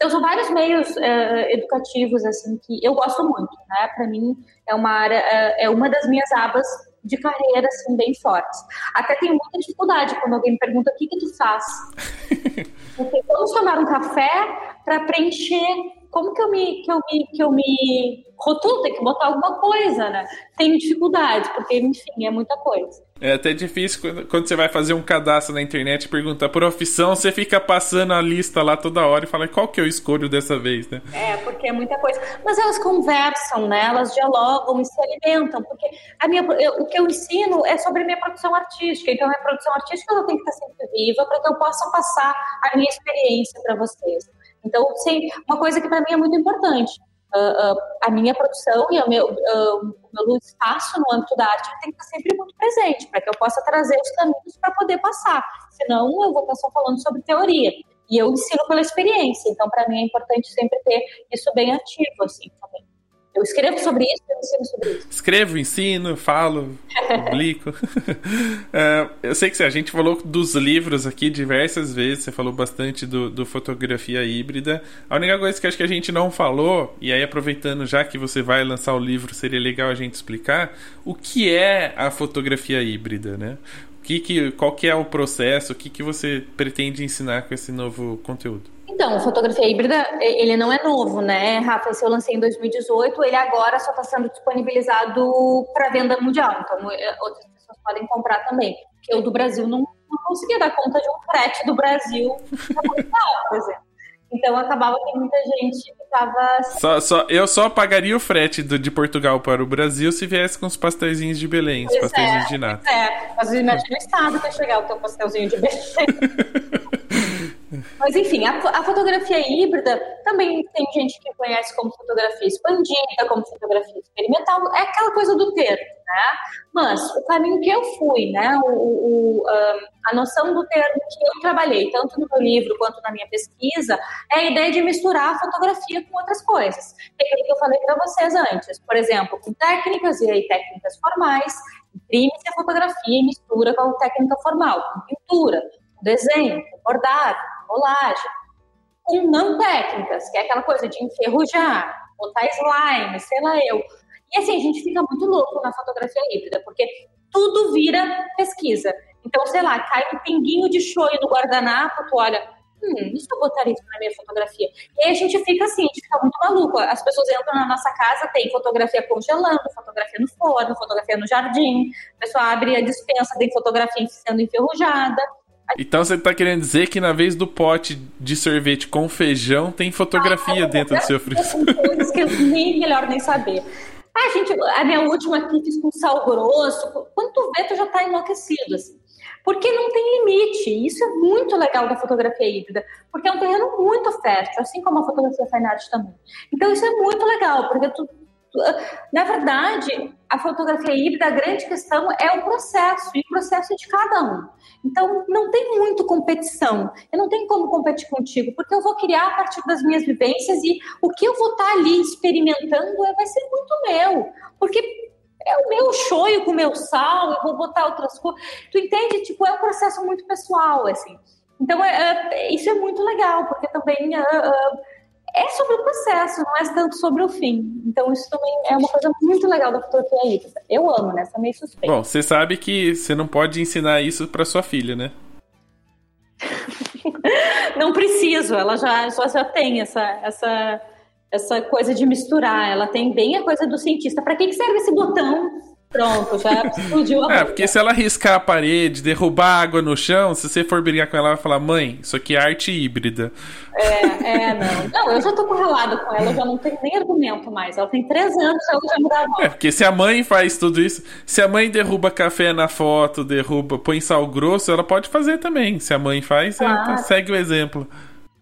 Então, são vários meios é, educativos, assim, que eu gosto muito, né? Para mim, é uma área, é, é, uma das minhas abas de carreira, assim, bem fortes. Até tenho muita dificuldade quando alguém me pergunta o que que tu faz. Porque vamos tomar um café para preencher como que eu me que eu me que eu me rotulo, tem que botar alguma coisa, né? Tenho dificuldade, porque enfim, é muita coisa. É até difícil quando, quando você vai fazer um cadastro na internet e pergunta profissão, você fica passando a lista lá toda hora e fala qual que eu escolho dessa vez, né? É, porque é muita coisa. Mas elas conversam, né? Elas dialogam e se alimentam, porque a minha, eu, o que eu ensino é sobre a minha produção artística. Então, a minha produção artística ela tem que estar sempre viva para que eu possa passar a minha experiência para vocês. Então, sim, uma coisa que para mim é muito importante. Uh, uh, a minha produção e o meu, uh, o meu espaço no âmbito da arte tem que estar sempre muito presente, para que eu possa trazer os caminhos para poder passar. Senão, eu vou estar só falando sobre teoria. E eu ensino pela experiência. Então, para mim, é importante sempre ter isso bem ativo, assim, também. Eu escrevo sobre isso, eu ensino sobre isso. Escrevo, ensino, falo, publico. uh, eu sei que a gente falou dos livros aqui diversas vezes, você falou bastante do, do, fotografia híbrida. A única coisa que acho que a gente não falou, e aí aproveitando já que você vai lançar o livro, seria legal a gente explicar o que é a fotografia híbrida, né? O que, que, qual que é o processo, o que, que você pretende ensinar com esse novo conteúdo? Então, fotografia híbrida, ele não é novo, né, Rafa? Esse eu lancei em 2018, ele agora só está sendo disponibilizado para venda mundial. Então, é, outras pessoas podem comprar também. Porque o do Brasil não, não conseguia dar conta de um frete do Brasil para Portugal, por exemplo. Então acabava que muita gente ficava. Só, só, eu só pagaria o frete do, de Portugal para o Brasil se viesse com os pastelzinhos de Belém, os pastelzinhos é, de nata. É, mas imagina o estado que chegar o teu pastelzinho de Belém. Mas enfim, a, a, fotografia híbrida também tem gente que conhece como fotografia expandida, como fotografia experimental, é aquela coisa do termo, né? Mas o caminho que eu fui, né? O, o, a noção do termo que eu trabalhei, tanto no meu livro quanto na minha pesquisa, é a ideia de misturar a fotografia com outras coisas. É aquilo que eu falei para vocês antes, por exemplo, com técnicas e aí técnicas formais, imprime-se a fotografia e mistura com a técnica formal, com pintura, desenho, bordado, rolagem, com não técnicas, que é aquela coisa de enferrujar, botar slime, sei lá eu. E assim, a gente fica muito louco na fotografia híbrida, porque tudo vira pesquisa. Então, sei lá, cai um pinguinho de shoyu no guardanapo, tu olha, hum, deixa eu botar isso na minha fotografia. E aí a gente fica assim, a gente fica muito maluco. As pessoas entram na nossa casa, tem fotografia congelando, fotografia no forno, fotografia no jardim, a pessoa abre a dispensa, tem fotografia sendo enferrujada. Então você está querendo dizer que na vez do pote de sorvete com feijão tem fotografia ah, dentro do seu freezer? Coisas que eu nem melhor nem saber. Ah, gente, a minha última aqui fiz com sal grosso. Quando tu vê, tu já está enlouquecido, assim. Porque não tem limite. Isso é muito legal da fotografia híbrida, porque é um terreno muito fértil, assim como a fotografia fine art também. Então isso é muito legal, porque tu, na verdade, a fotografia híbrida, a grande questão é o processo, e o processo de cada um. Então, não tem muito competição. Eu não tenho como competir contigo, porque eu vou criar a partir das minhas vivências e o que eu vou estar ali experimentando é, vai ser muito meu. Porque é o meu shoyu com o meu sal, eu vou botar outras coisas. Tu entende? Tipo, é um processo muito pessoal, assim. Então, é, é, isso é muito legal, porque também é, é sobre o processo, não é tanto sobre o fim. Então, isso também é uma coisa muito legal da fotografia híbrida. Eu amo, né? Sou meio suspeita. Bom, você sabe que você não pode ensinar isso para sua filha, né? não preciso, ela já, já, já tem essa, essa essa coisa de misturar. Ela tem bem a coisa do cientista. Para que, que serve esse botão? Pronto, já explodiu a É, porque se ela riscar a parede, derrubar água no chão, se você for brigar com ela, ela vai falar: mãe, isso aqui é arte híbrida. É, é, não. Não, eu já tô correlada com ela, eu já não tenho nem argumento mais. Ela tem três anos, ela já me dá a É, porque se a mãe faz tudo isso, se a mãe derruba café na foto, derruba, põe sal grosso, ela pode fazer também. Se a mãe faz, claro. ela segue o exemplo.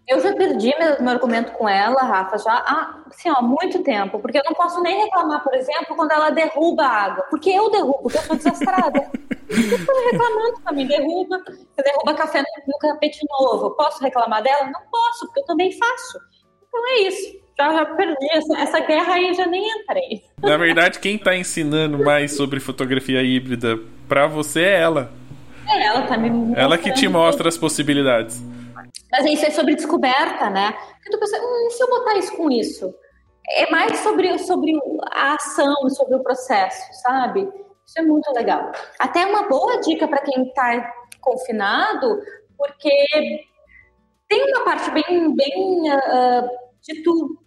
Eu já perdi meu, meu, argumento com ela, Rafa, já há, assim, ó, há muito tempo. Porque eu não posso nem reclamar, por exemplo, quando ela derruba a água. Porque eu derrubo, porque eu sou desastrada. eu estou reclamando também, derruba. Você derruba café no, no tapete novo. Posso reclamar dela? Não posso, porque eu também faço. Então é isso. Já, já perdi essa, essa guerra aí, já nem entrei. Na verdade, quem está ensinando mais sobre fotografia híbrida para você é ela. É, ela tá me Ela que te mostra as possibilidades. Mas isso é sobre descoberta, né? Porque tu pensa, hum, se eu botar isso com isso? É mais sobre, sobre a ação, sobre o processo, sabe? Isso é muito legal. Até uma boa dica para quem está confinado, porque tem uma parte bem, bem uh, de tu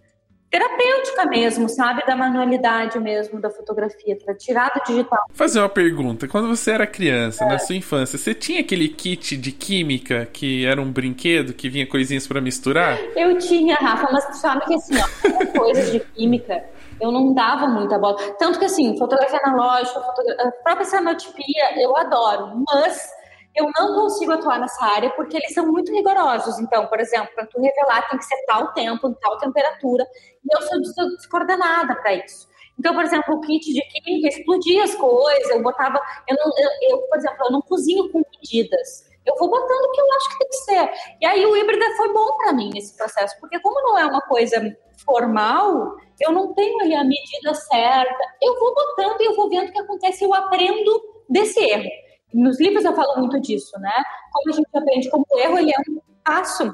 terapêutica mesmo, sabe? Da manualidade mesmo, da fotografia, para tirar do digital. Vou fazer uma pergunta. Quando você era criança, é. na sua infância, você tinha aquele kit de química que era um brinquedo que vinha coisinhas para misturar? Eu tinha, Rafa, mas sabe que assim, ó, coisas de química eu não dava muita bola. Tanto que assim, fotografia analógica, fotogra... a própria cenotipia, eu adoro, mas eu não consigo atuar nessa área porque eles são muito rigorosos. Então, por exemplo, para tu revelar tem que ser tal tempo, em tal temperatura, e eu sou descoordenada para isso. Então, por exemplo, o kit de química explodia as coisas, eu botava, eu, não, eu, eu, por exemplo, eu não cozinho com medidas. Eu vou botando o que eu acho que tem que ser. E aí o híbrido foi bom para mim nesse processo, porque como não é uma coisa formal, eu não tenho ali a medida certa. Eu vou botando e eu vou vendo o que acontece, eu aprendo desse erro. Nos livros eu falo muito disso, né? Como a gente aprende como o erro, ele é um passo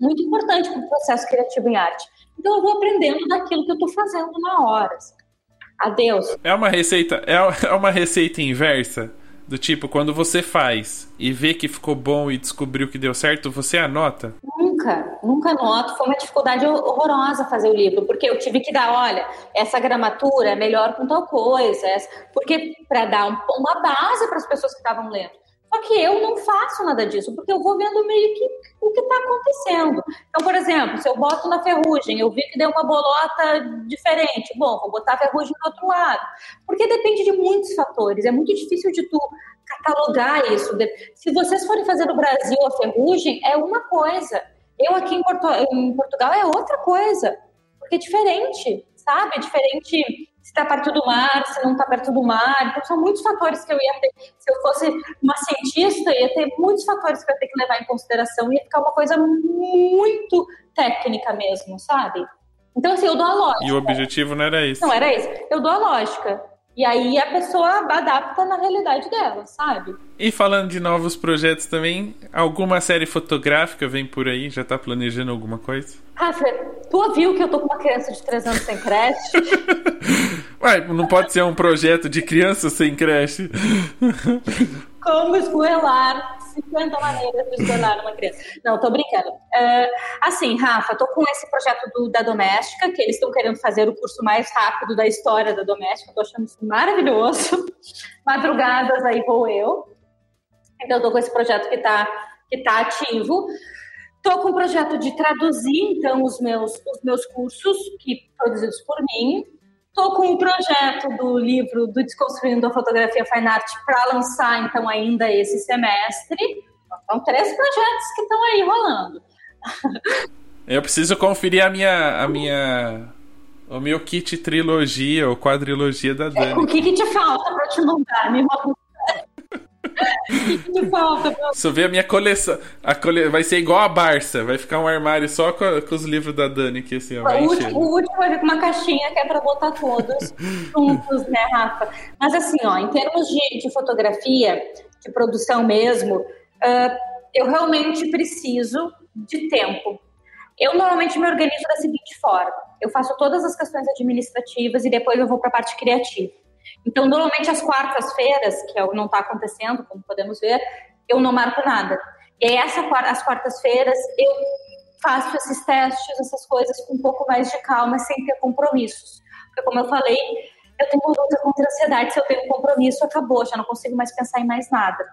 muito importante para o processo criativo em arte. Então eu vou aprendendo daquilo que eu estou fazendo na hora. Adeus. É uma receita, é, é uma receita inversa do tipo, quando você faz e vê que ficou bom e descobriu que deu certo, você anota? Nunca, nunca anoto. Foi uma dificuldade horrorosa fazer o livro, porque eu tive que dar, olha, essa gramatura é melhor com tal coisa, porque para dar uma base para as pessoas que estavam lendo. Só que eu não faço nada disso, porque eu vou vendo meio que o que está acontecendo. Então, por exemplo, se eu boto na ferrugem, eu vi que deu uma bolota diferente, bom, vou botar a ferrugem do outro lado. Porque depende de muitos fatores, é muito difícil de tu catalogar isso. Se vocês forem fazer no Brasil a ferrugem, é uma coisa. Eu aqui em, Porto, em Portugal é outra coisa, porque é diferente, sabe? É diferente se está perto do mar, se não está perto do mar. Então, são muitos fatores que eu ia ter. Se eu fosse uma cientista, ia ter muitos fatores que eu ia ter que levar em consideração. Ia ficar uma coisa muito técnica mesmo, sabe? Então, assim, eu dou a lógica. E o objetivo não era isso? Não era isso. Eu dou a lógica. E aí a pessoa adapta na realidade dela, sabe? E falando de novos projetos também, alguma série fotográfica vem por aí? Já tá planejando alguma coisa? Rafa, tu ouviu que eu tô com uma criança de 3 anos sem creche? Ué, não pode ser um projeto de criança sem creche. Como esgoelar 50 maneiras de esgoelar uma criança. Não, tô brincando. Uh, assim, Rafa, tô com esse projeto do, da Doméstica, que eles estão querendo fazer o curso mais rápido da história da Doméstica. Tô achando isso maravilhoso. Madrugadas aí vou eu. Então, tô com esse projeto que tá, que tá ativo. Estou com o projeto de traduzir, então, os meus, os meus cursos, que produzidos por mim. Estou com o projeto do livro do Desconstruindo a Fotografia Fine Art para lançar, então, ainda esse semestre. São três projetos que estão aí rolando. Eu preciso conferir a minha, a minha o meu kit trilogia ou quadrilogia da Dani. o que, que te falta para te mandar? Me manda que falta, Você vê a minha coleção. A cole... Vai ser igual a Barça. Vai ficar um armário só com, com os livros da Dani aqui, assim, ó, o, último, o último vai vir com uma caixinha que é pra botar todos juntos, né, Rafa? Mas assim, ó, em termos de, de fotografia, de produção mesmo, uh, eu realmente preciso de tempo. Eu normalmente me organizo da seguinte forma: eu faço todas as questões administrativas e depois eu vou para a parte criativa. Então, normalmente, as quartas-feiras, que é não está acontecendo, como podemos ver, eu não marco nada. E aí, essa, as quartas-feiras, eu faço esses testes, essas coisas com um pouco mais de calma, sem ter compromissos. Porque, como eu falei, eu tenho luta contra a ansiedade. Se eu tenho um compromisso, acabou, já não consigo mais pensar em mais nada.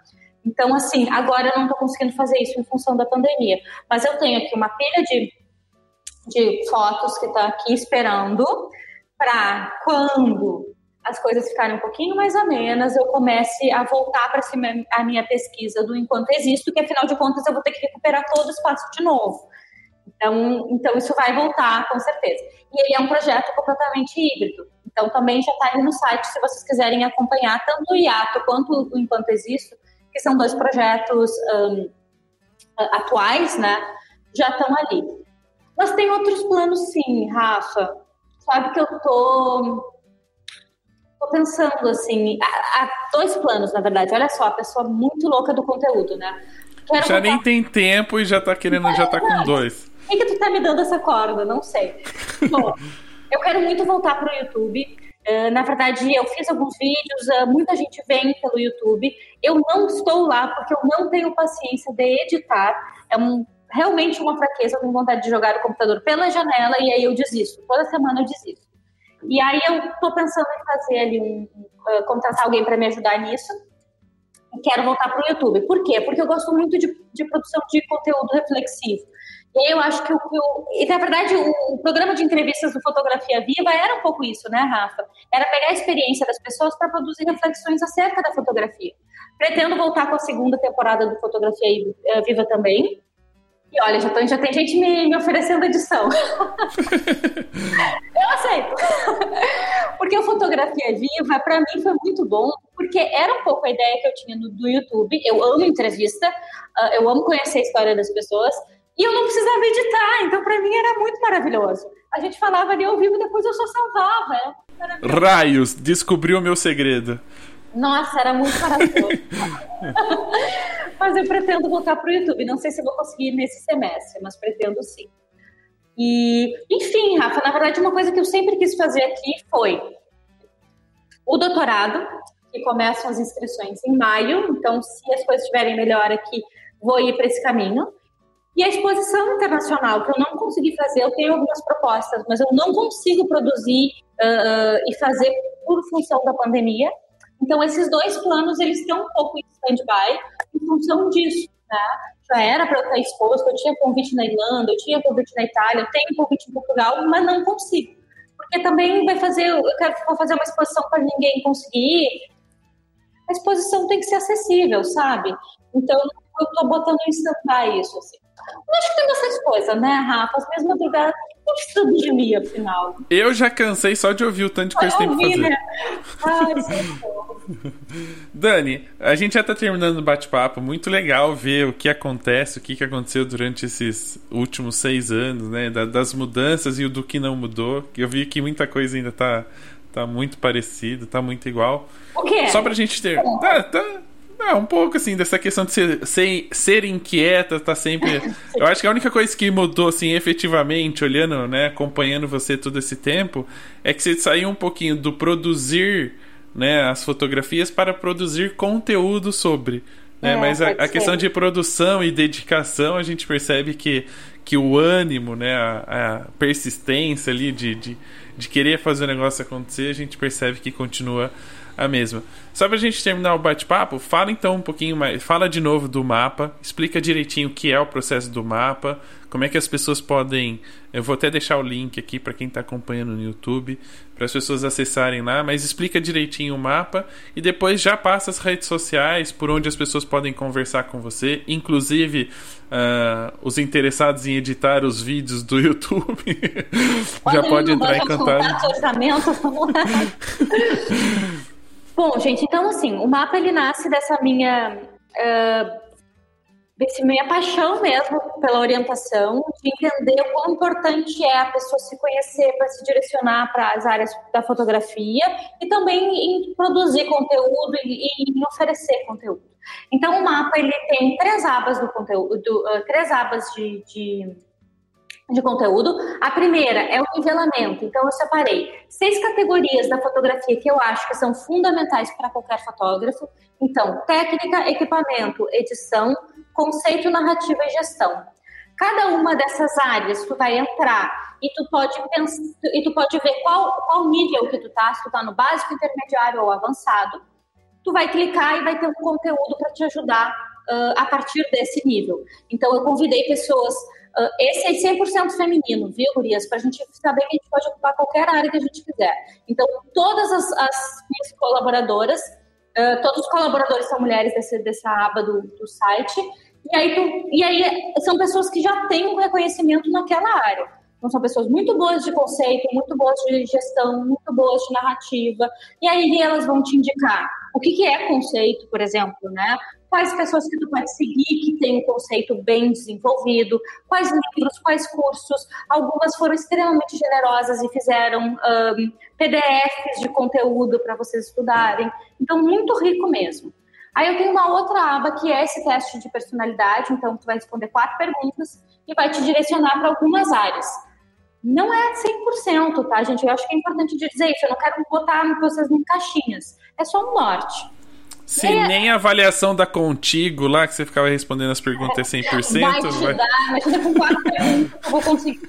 Então, assim, agora eu não estou conseguindo fazer isso em função da pandemia. Mas eu tenho aqui uma pilha de, de fotos que está aqui esperando para quando as coisas ficarem um pouquinho mais amenas, eu comece a voltar para a minha pesquisa do enquanto existo, que afinal de contas eu vou ter que recuperar todo o espaço de novo. Então, então isso vai voltar, com certeza. E ele é um projeto completamente híbrido. Então também já está aí no site, se vocês quiserem acompanhar tanto o IATO quanto o Enquanto Existo, que são dois projetos um, atuais, né? Já estão ali. Mas tem outros planos sim, Rafa. Sabe que eu tô Tô pensando assim, há, dois planos, na verdade. Olha só, a pessoa muito louca do conteúdo, né? Quero já nem tem tempo e já tá querendo, já tá com dois. Por que, que tu tá me dando essa corda? Não sei. Bom, eu quero muito voltar pro YouTube. Uh, na verdade, eu fiz alguns vídeos, uh, muita gente vem pelo YouTube. Eu não estou lá porque eu não tenho paciência de editar. É um, realmente uma fraqueza. Eu tenho vontade de jogar o computador pela janela e aí eu desisto. Toda semana eu desisto. E aí eu estou pensando em fazer ali um, uh, contratar alguém para me ajudar nisso. E quero voltar para o YouTube. Por quê? Porque eu gosto muito de, de produção de conteúdo reflexivo. E eu acho que o. E na verdade, o, o, programa de entrevistas do Fotografia Viva era um pouco isso, né, Rafa? Era pegar a experiência das pessoas para produzir reflexões acerca da fotografia. Pretendo voltar com a segunda temporada do Fotografia eh, Viva também. E olha, já, tô, já tem gente me, me oferecendo edição. eu aceito. Porque o fotografia viva, para mim foi muito bom, porque era um pouco a ideia que eu tinha no, do YouTube. Eu amo entrevista, uh, eu amo conhecer a história das pessoas, e eu não precisava editar, então para mim era muito maravilhoso. A gente falava ali ao vivo, depois eu só salvava. Raios, descobriu o meu segredo. Nossa, era muito maravilhoso. mas eu pretendo voltar para o YouTube. Não sei se vou conseguir nesse semestre, mas pretendo sim. E, enfim, Rafa, na verdade, uma coisa que eu sempre quis fazer aqui foi o doutorado, que começam as inscrições em maio. Então, se as coisas estiverem melhor aqui, vou ir para esse caminho. E a exposição internacional, que eu não consegui fazer, eu tenho algumas propostas, mas eu não consigo produzir uh, e fazer por função da pandemia. Então, esses dois planos, eles estão um pouco em stand-by em função disso, né? Já era para eu estar exposto, eu tinha convite na Irlanda, eu tinha convite na Itália, eu tenho convite em Portugal, mas não consigo. Porque também vai fazer, eu quero fazer uma exposição para ninguém conseguir. A exposição tem que ser acessível, sabe? Então, eu estou botando em stand-by isso, assim. Eu acho que tem bastante coisa, né, Rafa? As mesmas madrugadas de mim, afinal. Eu já cansei só de ouvir o tanto de coisa que tem que fazer. Né? Ai, Dani, a gente já tá terminando o bate-papo. Muito legal ver o que acontece, o que, que aconteceu durante esses últimos seis anos, né? das mudanças e o do que não mudou. Eu vi que muita coisa ainda tá, tá muito parecido, tá muito igual. O quê? Só pra gente ter. Tá, tá, é, um pouco, assim, dessa questão de ser, ser, ser inquieta, tá sempre. Eu acho que a única coisa que mudou, assim, efetivamente, olhando, né, acompanhando você todo esse tempo, é que você saiu um pouquinho do produzir, né, as fotografias para produzir conteúdo sobre. Né? É, Mas a, a questão de produção e dedicação, a gente percebe que, que o ânimo, né, a, a persistência ali de, de, de querer fazer o negócio acontecer, a gente percebe que continua a mesma. Só pra gente terminar o bate-papo, fala então um pouquinho mais, fala de novo do mapa, explica direitinho o que é o processo do mapa, como é que as pessoas podem, eu vou até deixar o link aqui para quem está acompanhando no YouTube, para as pessoas acessarem lá, mas explica direitinho o mapa e depois já passa as redes sociais por onde as pessoas podem conversar com você, inclusive uh, os interessados em editar os vídeos do YouTube já pode entrar em contato. Bom, gente, então assim, o mapa ele nasce dessa minha uh, desse minha paixão mesmo pela orientação, de entender o quão importante é a pessoa se conhecer para se direcionar para as áreas da fotografia e também em produzir conteúdo e, e em oferecer conteúdo. Então o mapa ele tem três abas do conteúdo, uh, três abas de, de de conteúdo. A primeira é o nivelamento. Então, eu separei seis categorias da fotografia que eu acho que são fundamentais para qualquer fotógrafo. Então, técnica, equipamento, edição, conceito, narrativa e gestão. Cada uma dessas áreas tu vai entrar e tu pode pensar, e tu pode ver qual, qual nível que tu tá, se tu tá no básico, intermediário ou avançado. Tu vai clicar e vai ter um conteúdo para te ajudar uh, a partir desse nível. Então, eu convidei pessoas Uh, esse é 100% feminino, viu, Gurias? Para a gente saber que a gente pode ocupar qualquer área que a gente quiser. Então, todas as, as minhas colaboradoras, uh, todos os colaboradores são mulheres desse, dessa aba do, do site, e aí, tu, e aí são pessoas que já têm um reconhecimento naquela área. Então, são pessoas muito boas de conceito, muito boas de gestão, muito boas de narrativa, e aí elas vão te indicar o que, que é conceito, por exemplo, né? Quais pessoas que tu pode seguir que tem um conceito bem desenvolvido, quais livros, quais cursos. Algumas foram extremamente generosas e fizeram um, PDFs de conteúdo para vocês estudarem. Então, muito rico mesmo. Aí eu tenho uma outra aba que é esse teste de personalidade, então tu vai responder quatro perguntas e vai te direcionar para algumas áreas. Não é 100%, tá, gente? Eu acho que é importante dizer isso. Eu não quero botar vocês em caixinhas. É só um norte. Se é. nem a avaliação da Contigo lá, que você ficava respondendo as perguntas é 100%. Vai te vai... dar, imagina com quatro perguntas eu vou conseguir.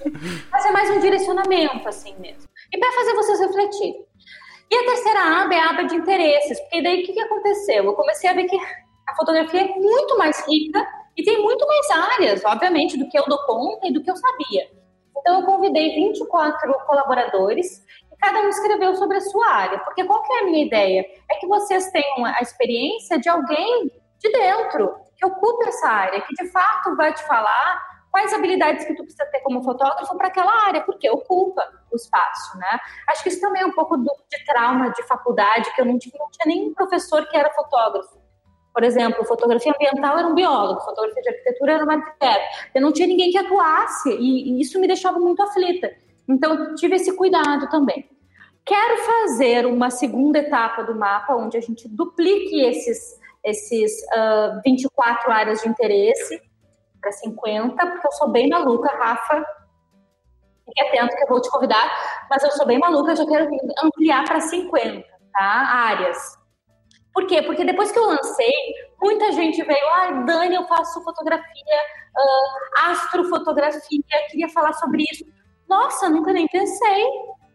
Mas é mais um direcionamento, assim mesmo. E para fazer vocês refletirem. E a terceira aba é a aba de interesses, porque daí o que, que aconteceu? Eu comecei a ver que a fotografia é muito mais rica e tem muito mais áreas, obviamente, do que eu dou conta e do que eu sabia. Então, eu convidei 24 colaboradores cada um escreveu sobre a sua área. Porque qual que é a minha ideia? É que vocês tenham a experiência de alguém de dentro, que ocupe essa área, que de fato vai te falar quais habilidades que tu precisa ter como fotógrafo para aquela área, porque ocupa. espaço, né? Acho que isso também é um pouco do, de trauma de faculdade, que eu não, não tinha nenhum professor que era fotógrafo. Por exemplo, fotografia ambiental era um biólogo, fotografia de arquitetura era um arquiteto. Eu não tinha ninguém que atuasse e, e isso me deixava muito aflita. Então, tive esse cuidado também. Quero fazer uma segunda etapa do mapa, onde a gente duplique esses, esses uh, 24 áreas de interesse para 50, porque eu sou bem maluca, Rafa. Fique atento que eu vou te convidar, mas eu sou bem maluca, eu já quero ampliar para 50 tá? áreas. Por quê? Porque depois que eu lancei, muita gente veio, ah, Dani, eu faço fotografia, uh, astrofotografia, queria falar sobre isso. Nossa, nunca nem pensei.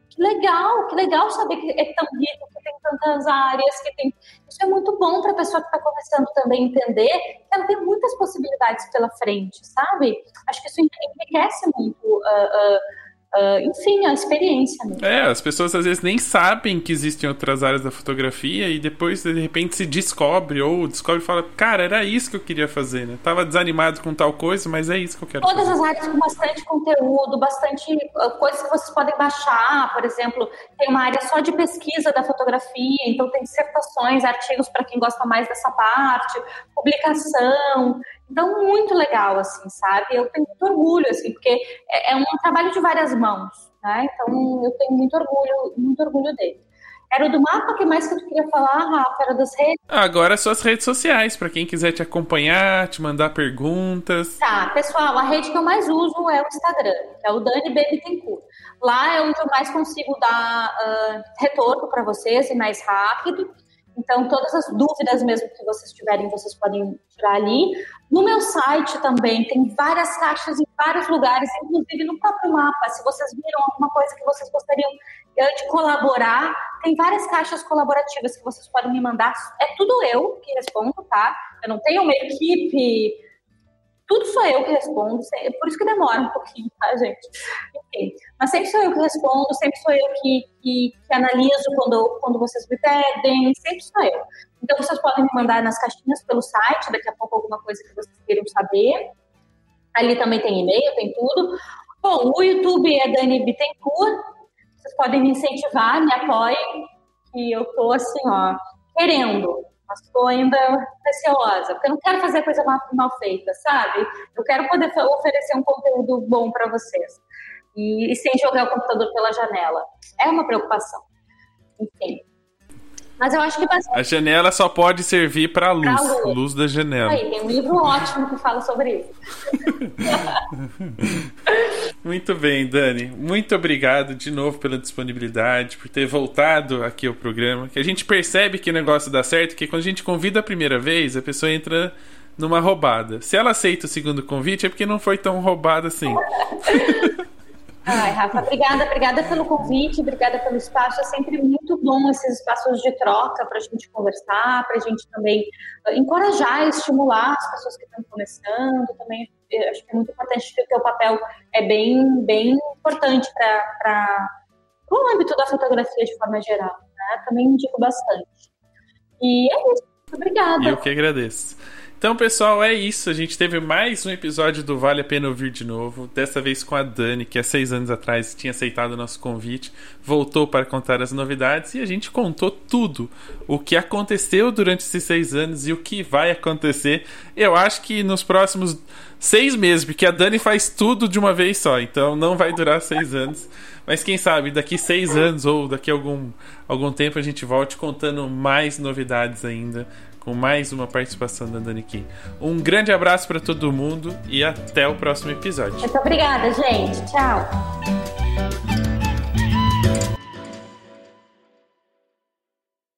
Que legal, que legal saber que é tão rico, que tem tantas áreas, que tem. Isso é muito bom para a pessoa que está começando também entender que ela tem muitas possibilidades pela frente, sabe? Acho que isso enriquece muito. Uh, uh, Uh, enfim, a experiência mesmo. É, as pessoas às vezes nem sabem que existem outras áreas da fotografia e depois de repente se descobre ou descobre e fala, cara, era isso que eu queria fazer, né? Tava desanimado com tal coisa, mas é isso que eu quero Todas fazer. as áreas com bastante conteúdo, bastante uh, coisas que vocês podem baixar, por exemplo, tem uma área só de pesquisa da fotografia, então tem dissertações, artigos para quem gosta mais dessa parte, publicação, então, muito legal, assim, sabe? Eu tenho muito orgulho, assim, porque é, é um trabalho de várias mãos, né? Então, eu tenho muito orgulho, muito orgulho dele. Era o do mapa, que mais que tu queria falar, Rafa? Era das redes? Agora suas redes sociais, para quem quiser te acompanhar, te mandar perguntas. Tá, pessoal, a rede que eu mais uso é o Instagram, que é o Dani Bittencourt. Lá é onde eu mais consigo dar uh, retorno para vocês e mais rápido. Então, todas as dúvidas mesmo que vocês tiverem, vocês podem tirar ali. No meu site também tem várias caixas em vários lugares, inclusive no próprio mapa. Se vocês viram alguma coisa que vocês gostariam eh, de colaborar, tem várias caixas colaborativas que vocês podem me mandar. É tudo eu que respondo, tá? Eu não tenho uma equipe tudo sou eu que respondo, por isso que demora um pouquinho, tá, gente? Enfim, mas sempre sou eu que respondo, sempre sou eu que, que, que analiso quando, quando vocês me pedem, sempre sou eu. Então, vocês podem me mandar nas caixinhas pelo site, daqui a pouco alguma coisa que vocês queiram saber. Ali também tem e-mail, tem tudo. Bom, o YouTube é Dani Bittencourt. Vocês podem me incentivar, me apoiem, que eu tô assim, ó, querendo mas estou ainda receosa, porque eu não quero fazer coisa mal, mal feita, sabe? Eu quero poder oferecer um conteúdo bom para vocês. E, e, sem jogar o computador pela janela. É uma preocupação. Enfim. Mas eu acho que A janela só pode servir para luz, luz, luz da janela. Aí, tem um livro ótimo que fala sobre isso. Muito bem, Dani. Muito obrigado de novo pela disponibilidade, por ter voltado aqui ao programa. Que a gente percebe que o negócio dá certo, que quando a gente convida a primeira vez, a pessoa entra numa roubada. Se ela aceita o segundo convite, é porque não foi tão roubada assim. Ai, Rafa, obrigada, obrigada pelo convite, obrigada pelo espaço. É sempre muito bom esses espaços de troca para a gente conversar, para a gente também uh, encorajar, estimular as pessoas que estão começando. Também acho que é muito importante que o teu papel é bem, bem importante para o âmbito da fotografia de forma geral. Né? Também indico bastante. E é isso. Obrigada. Eu que agradeço. Então, pessoal, é isso. A gente teve mais um episódio do Vale a Pena Ouvir de novo. Dessa vez com a Dani, que há seis anos atrás tinha aceitado o nosso convite, voltou para contar as novidades e a gente contou tudo. O que aconteceu durante esses seis anos e o que vai acontecer. Eu acho que nos próximos seis meses, porque a Dani faz tudo de uma vez só, então não vai durar seis anos. Mas quem sabe daqui seis anos ou daqui algum, algum tempo a gente volte contando mais novidades ainda com mais uma participação da Dani. Um grande abraço para todo mundo e até o próximo episódio. Muito obrigada, gente. Tchau.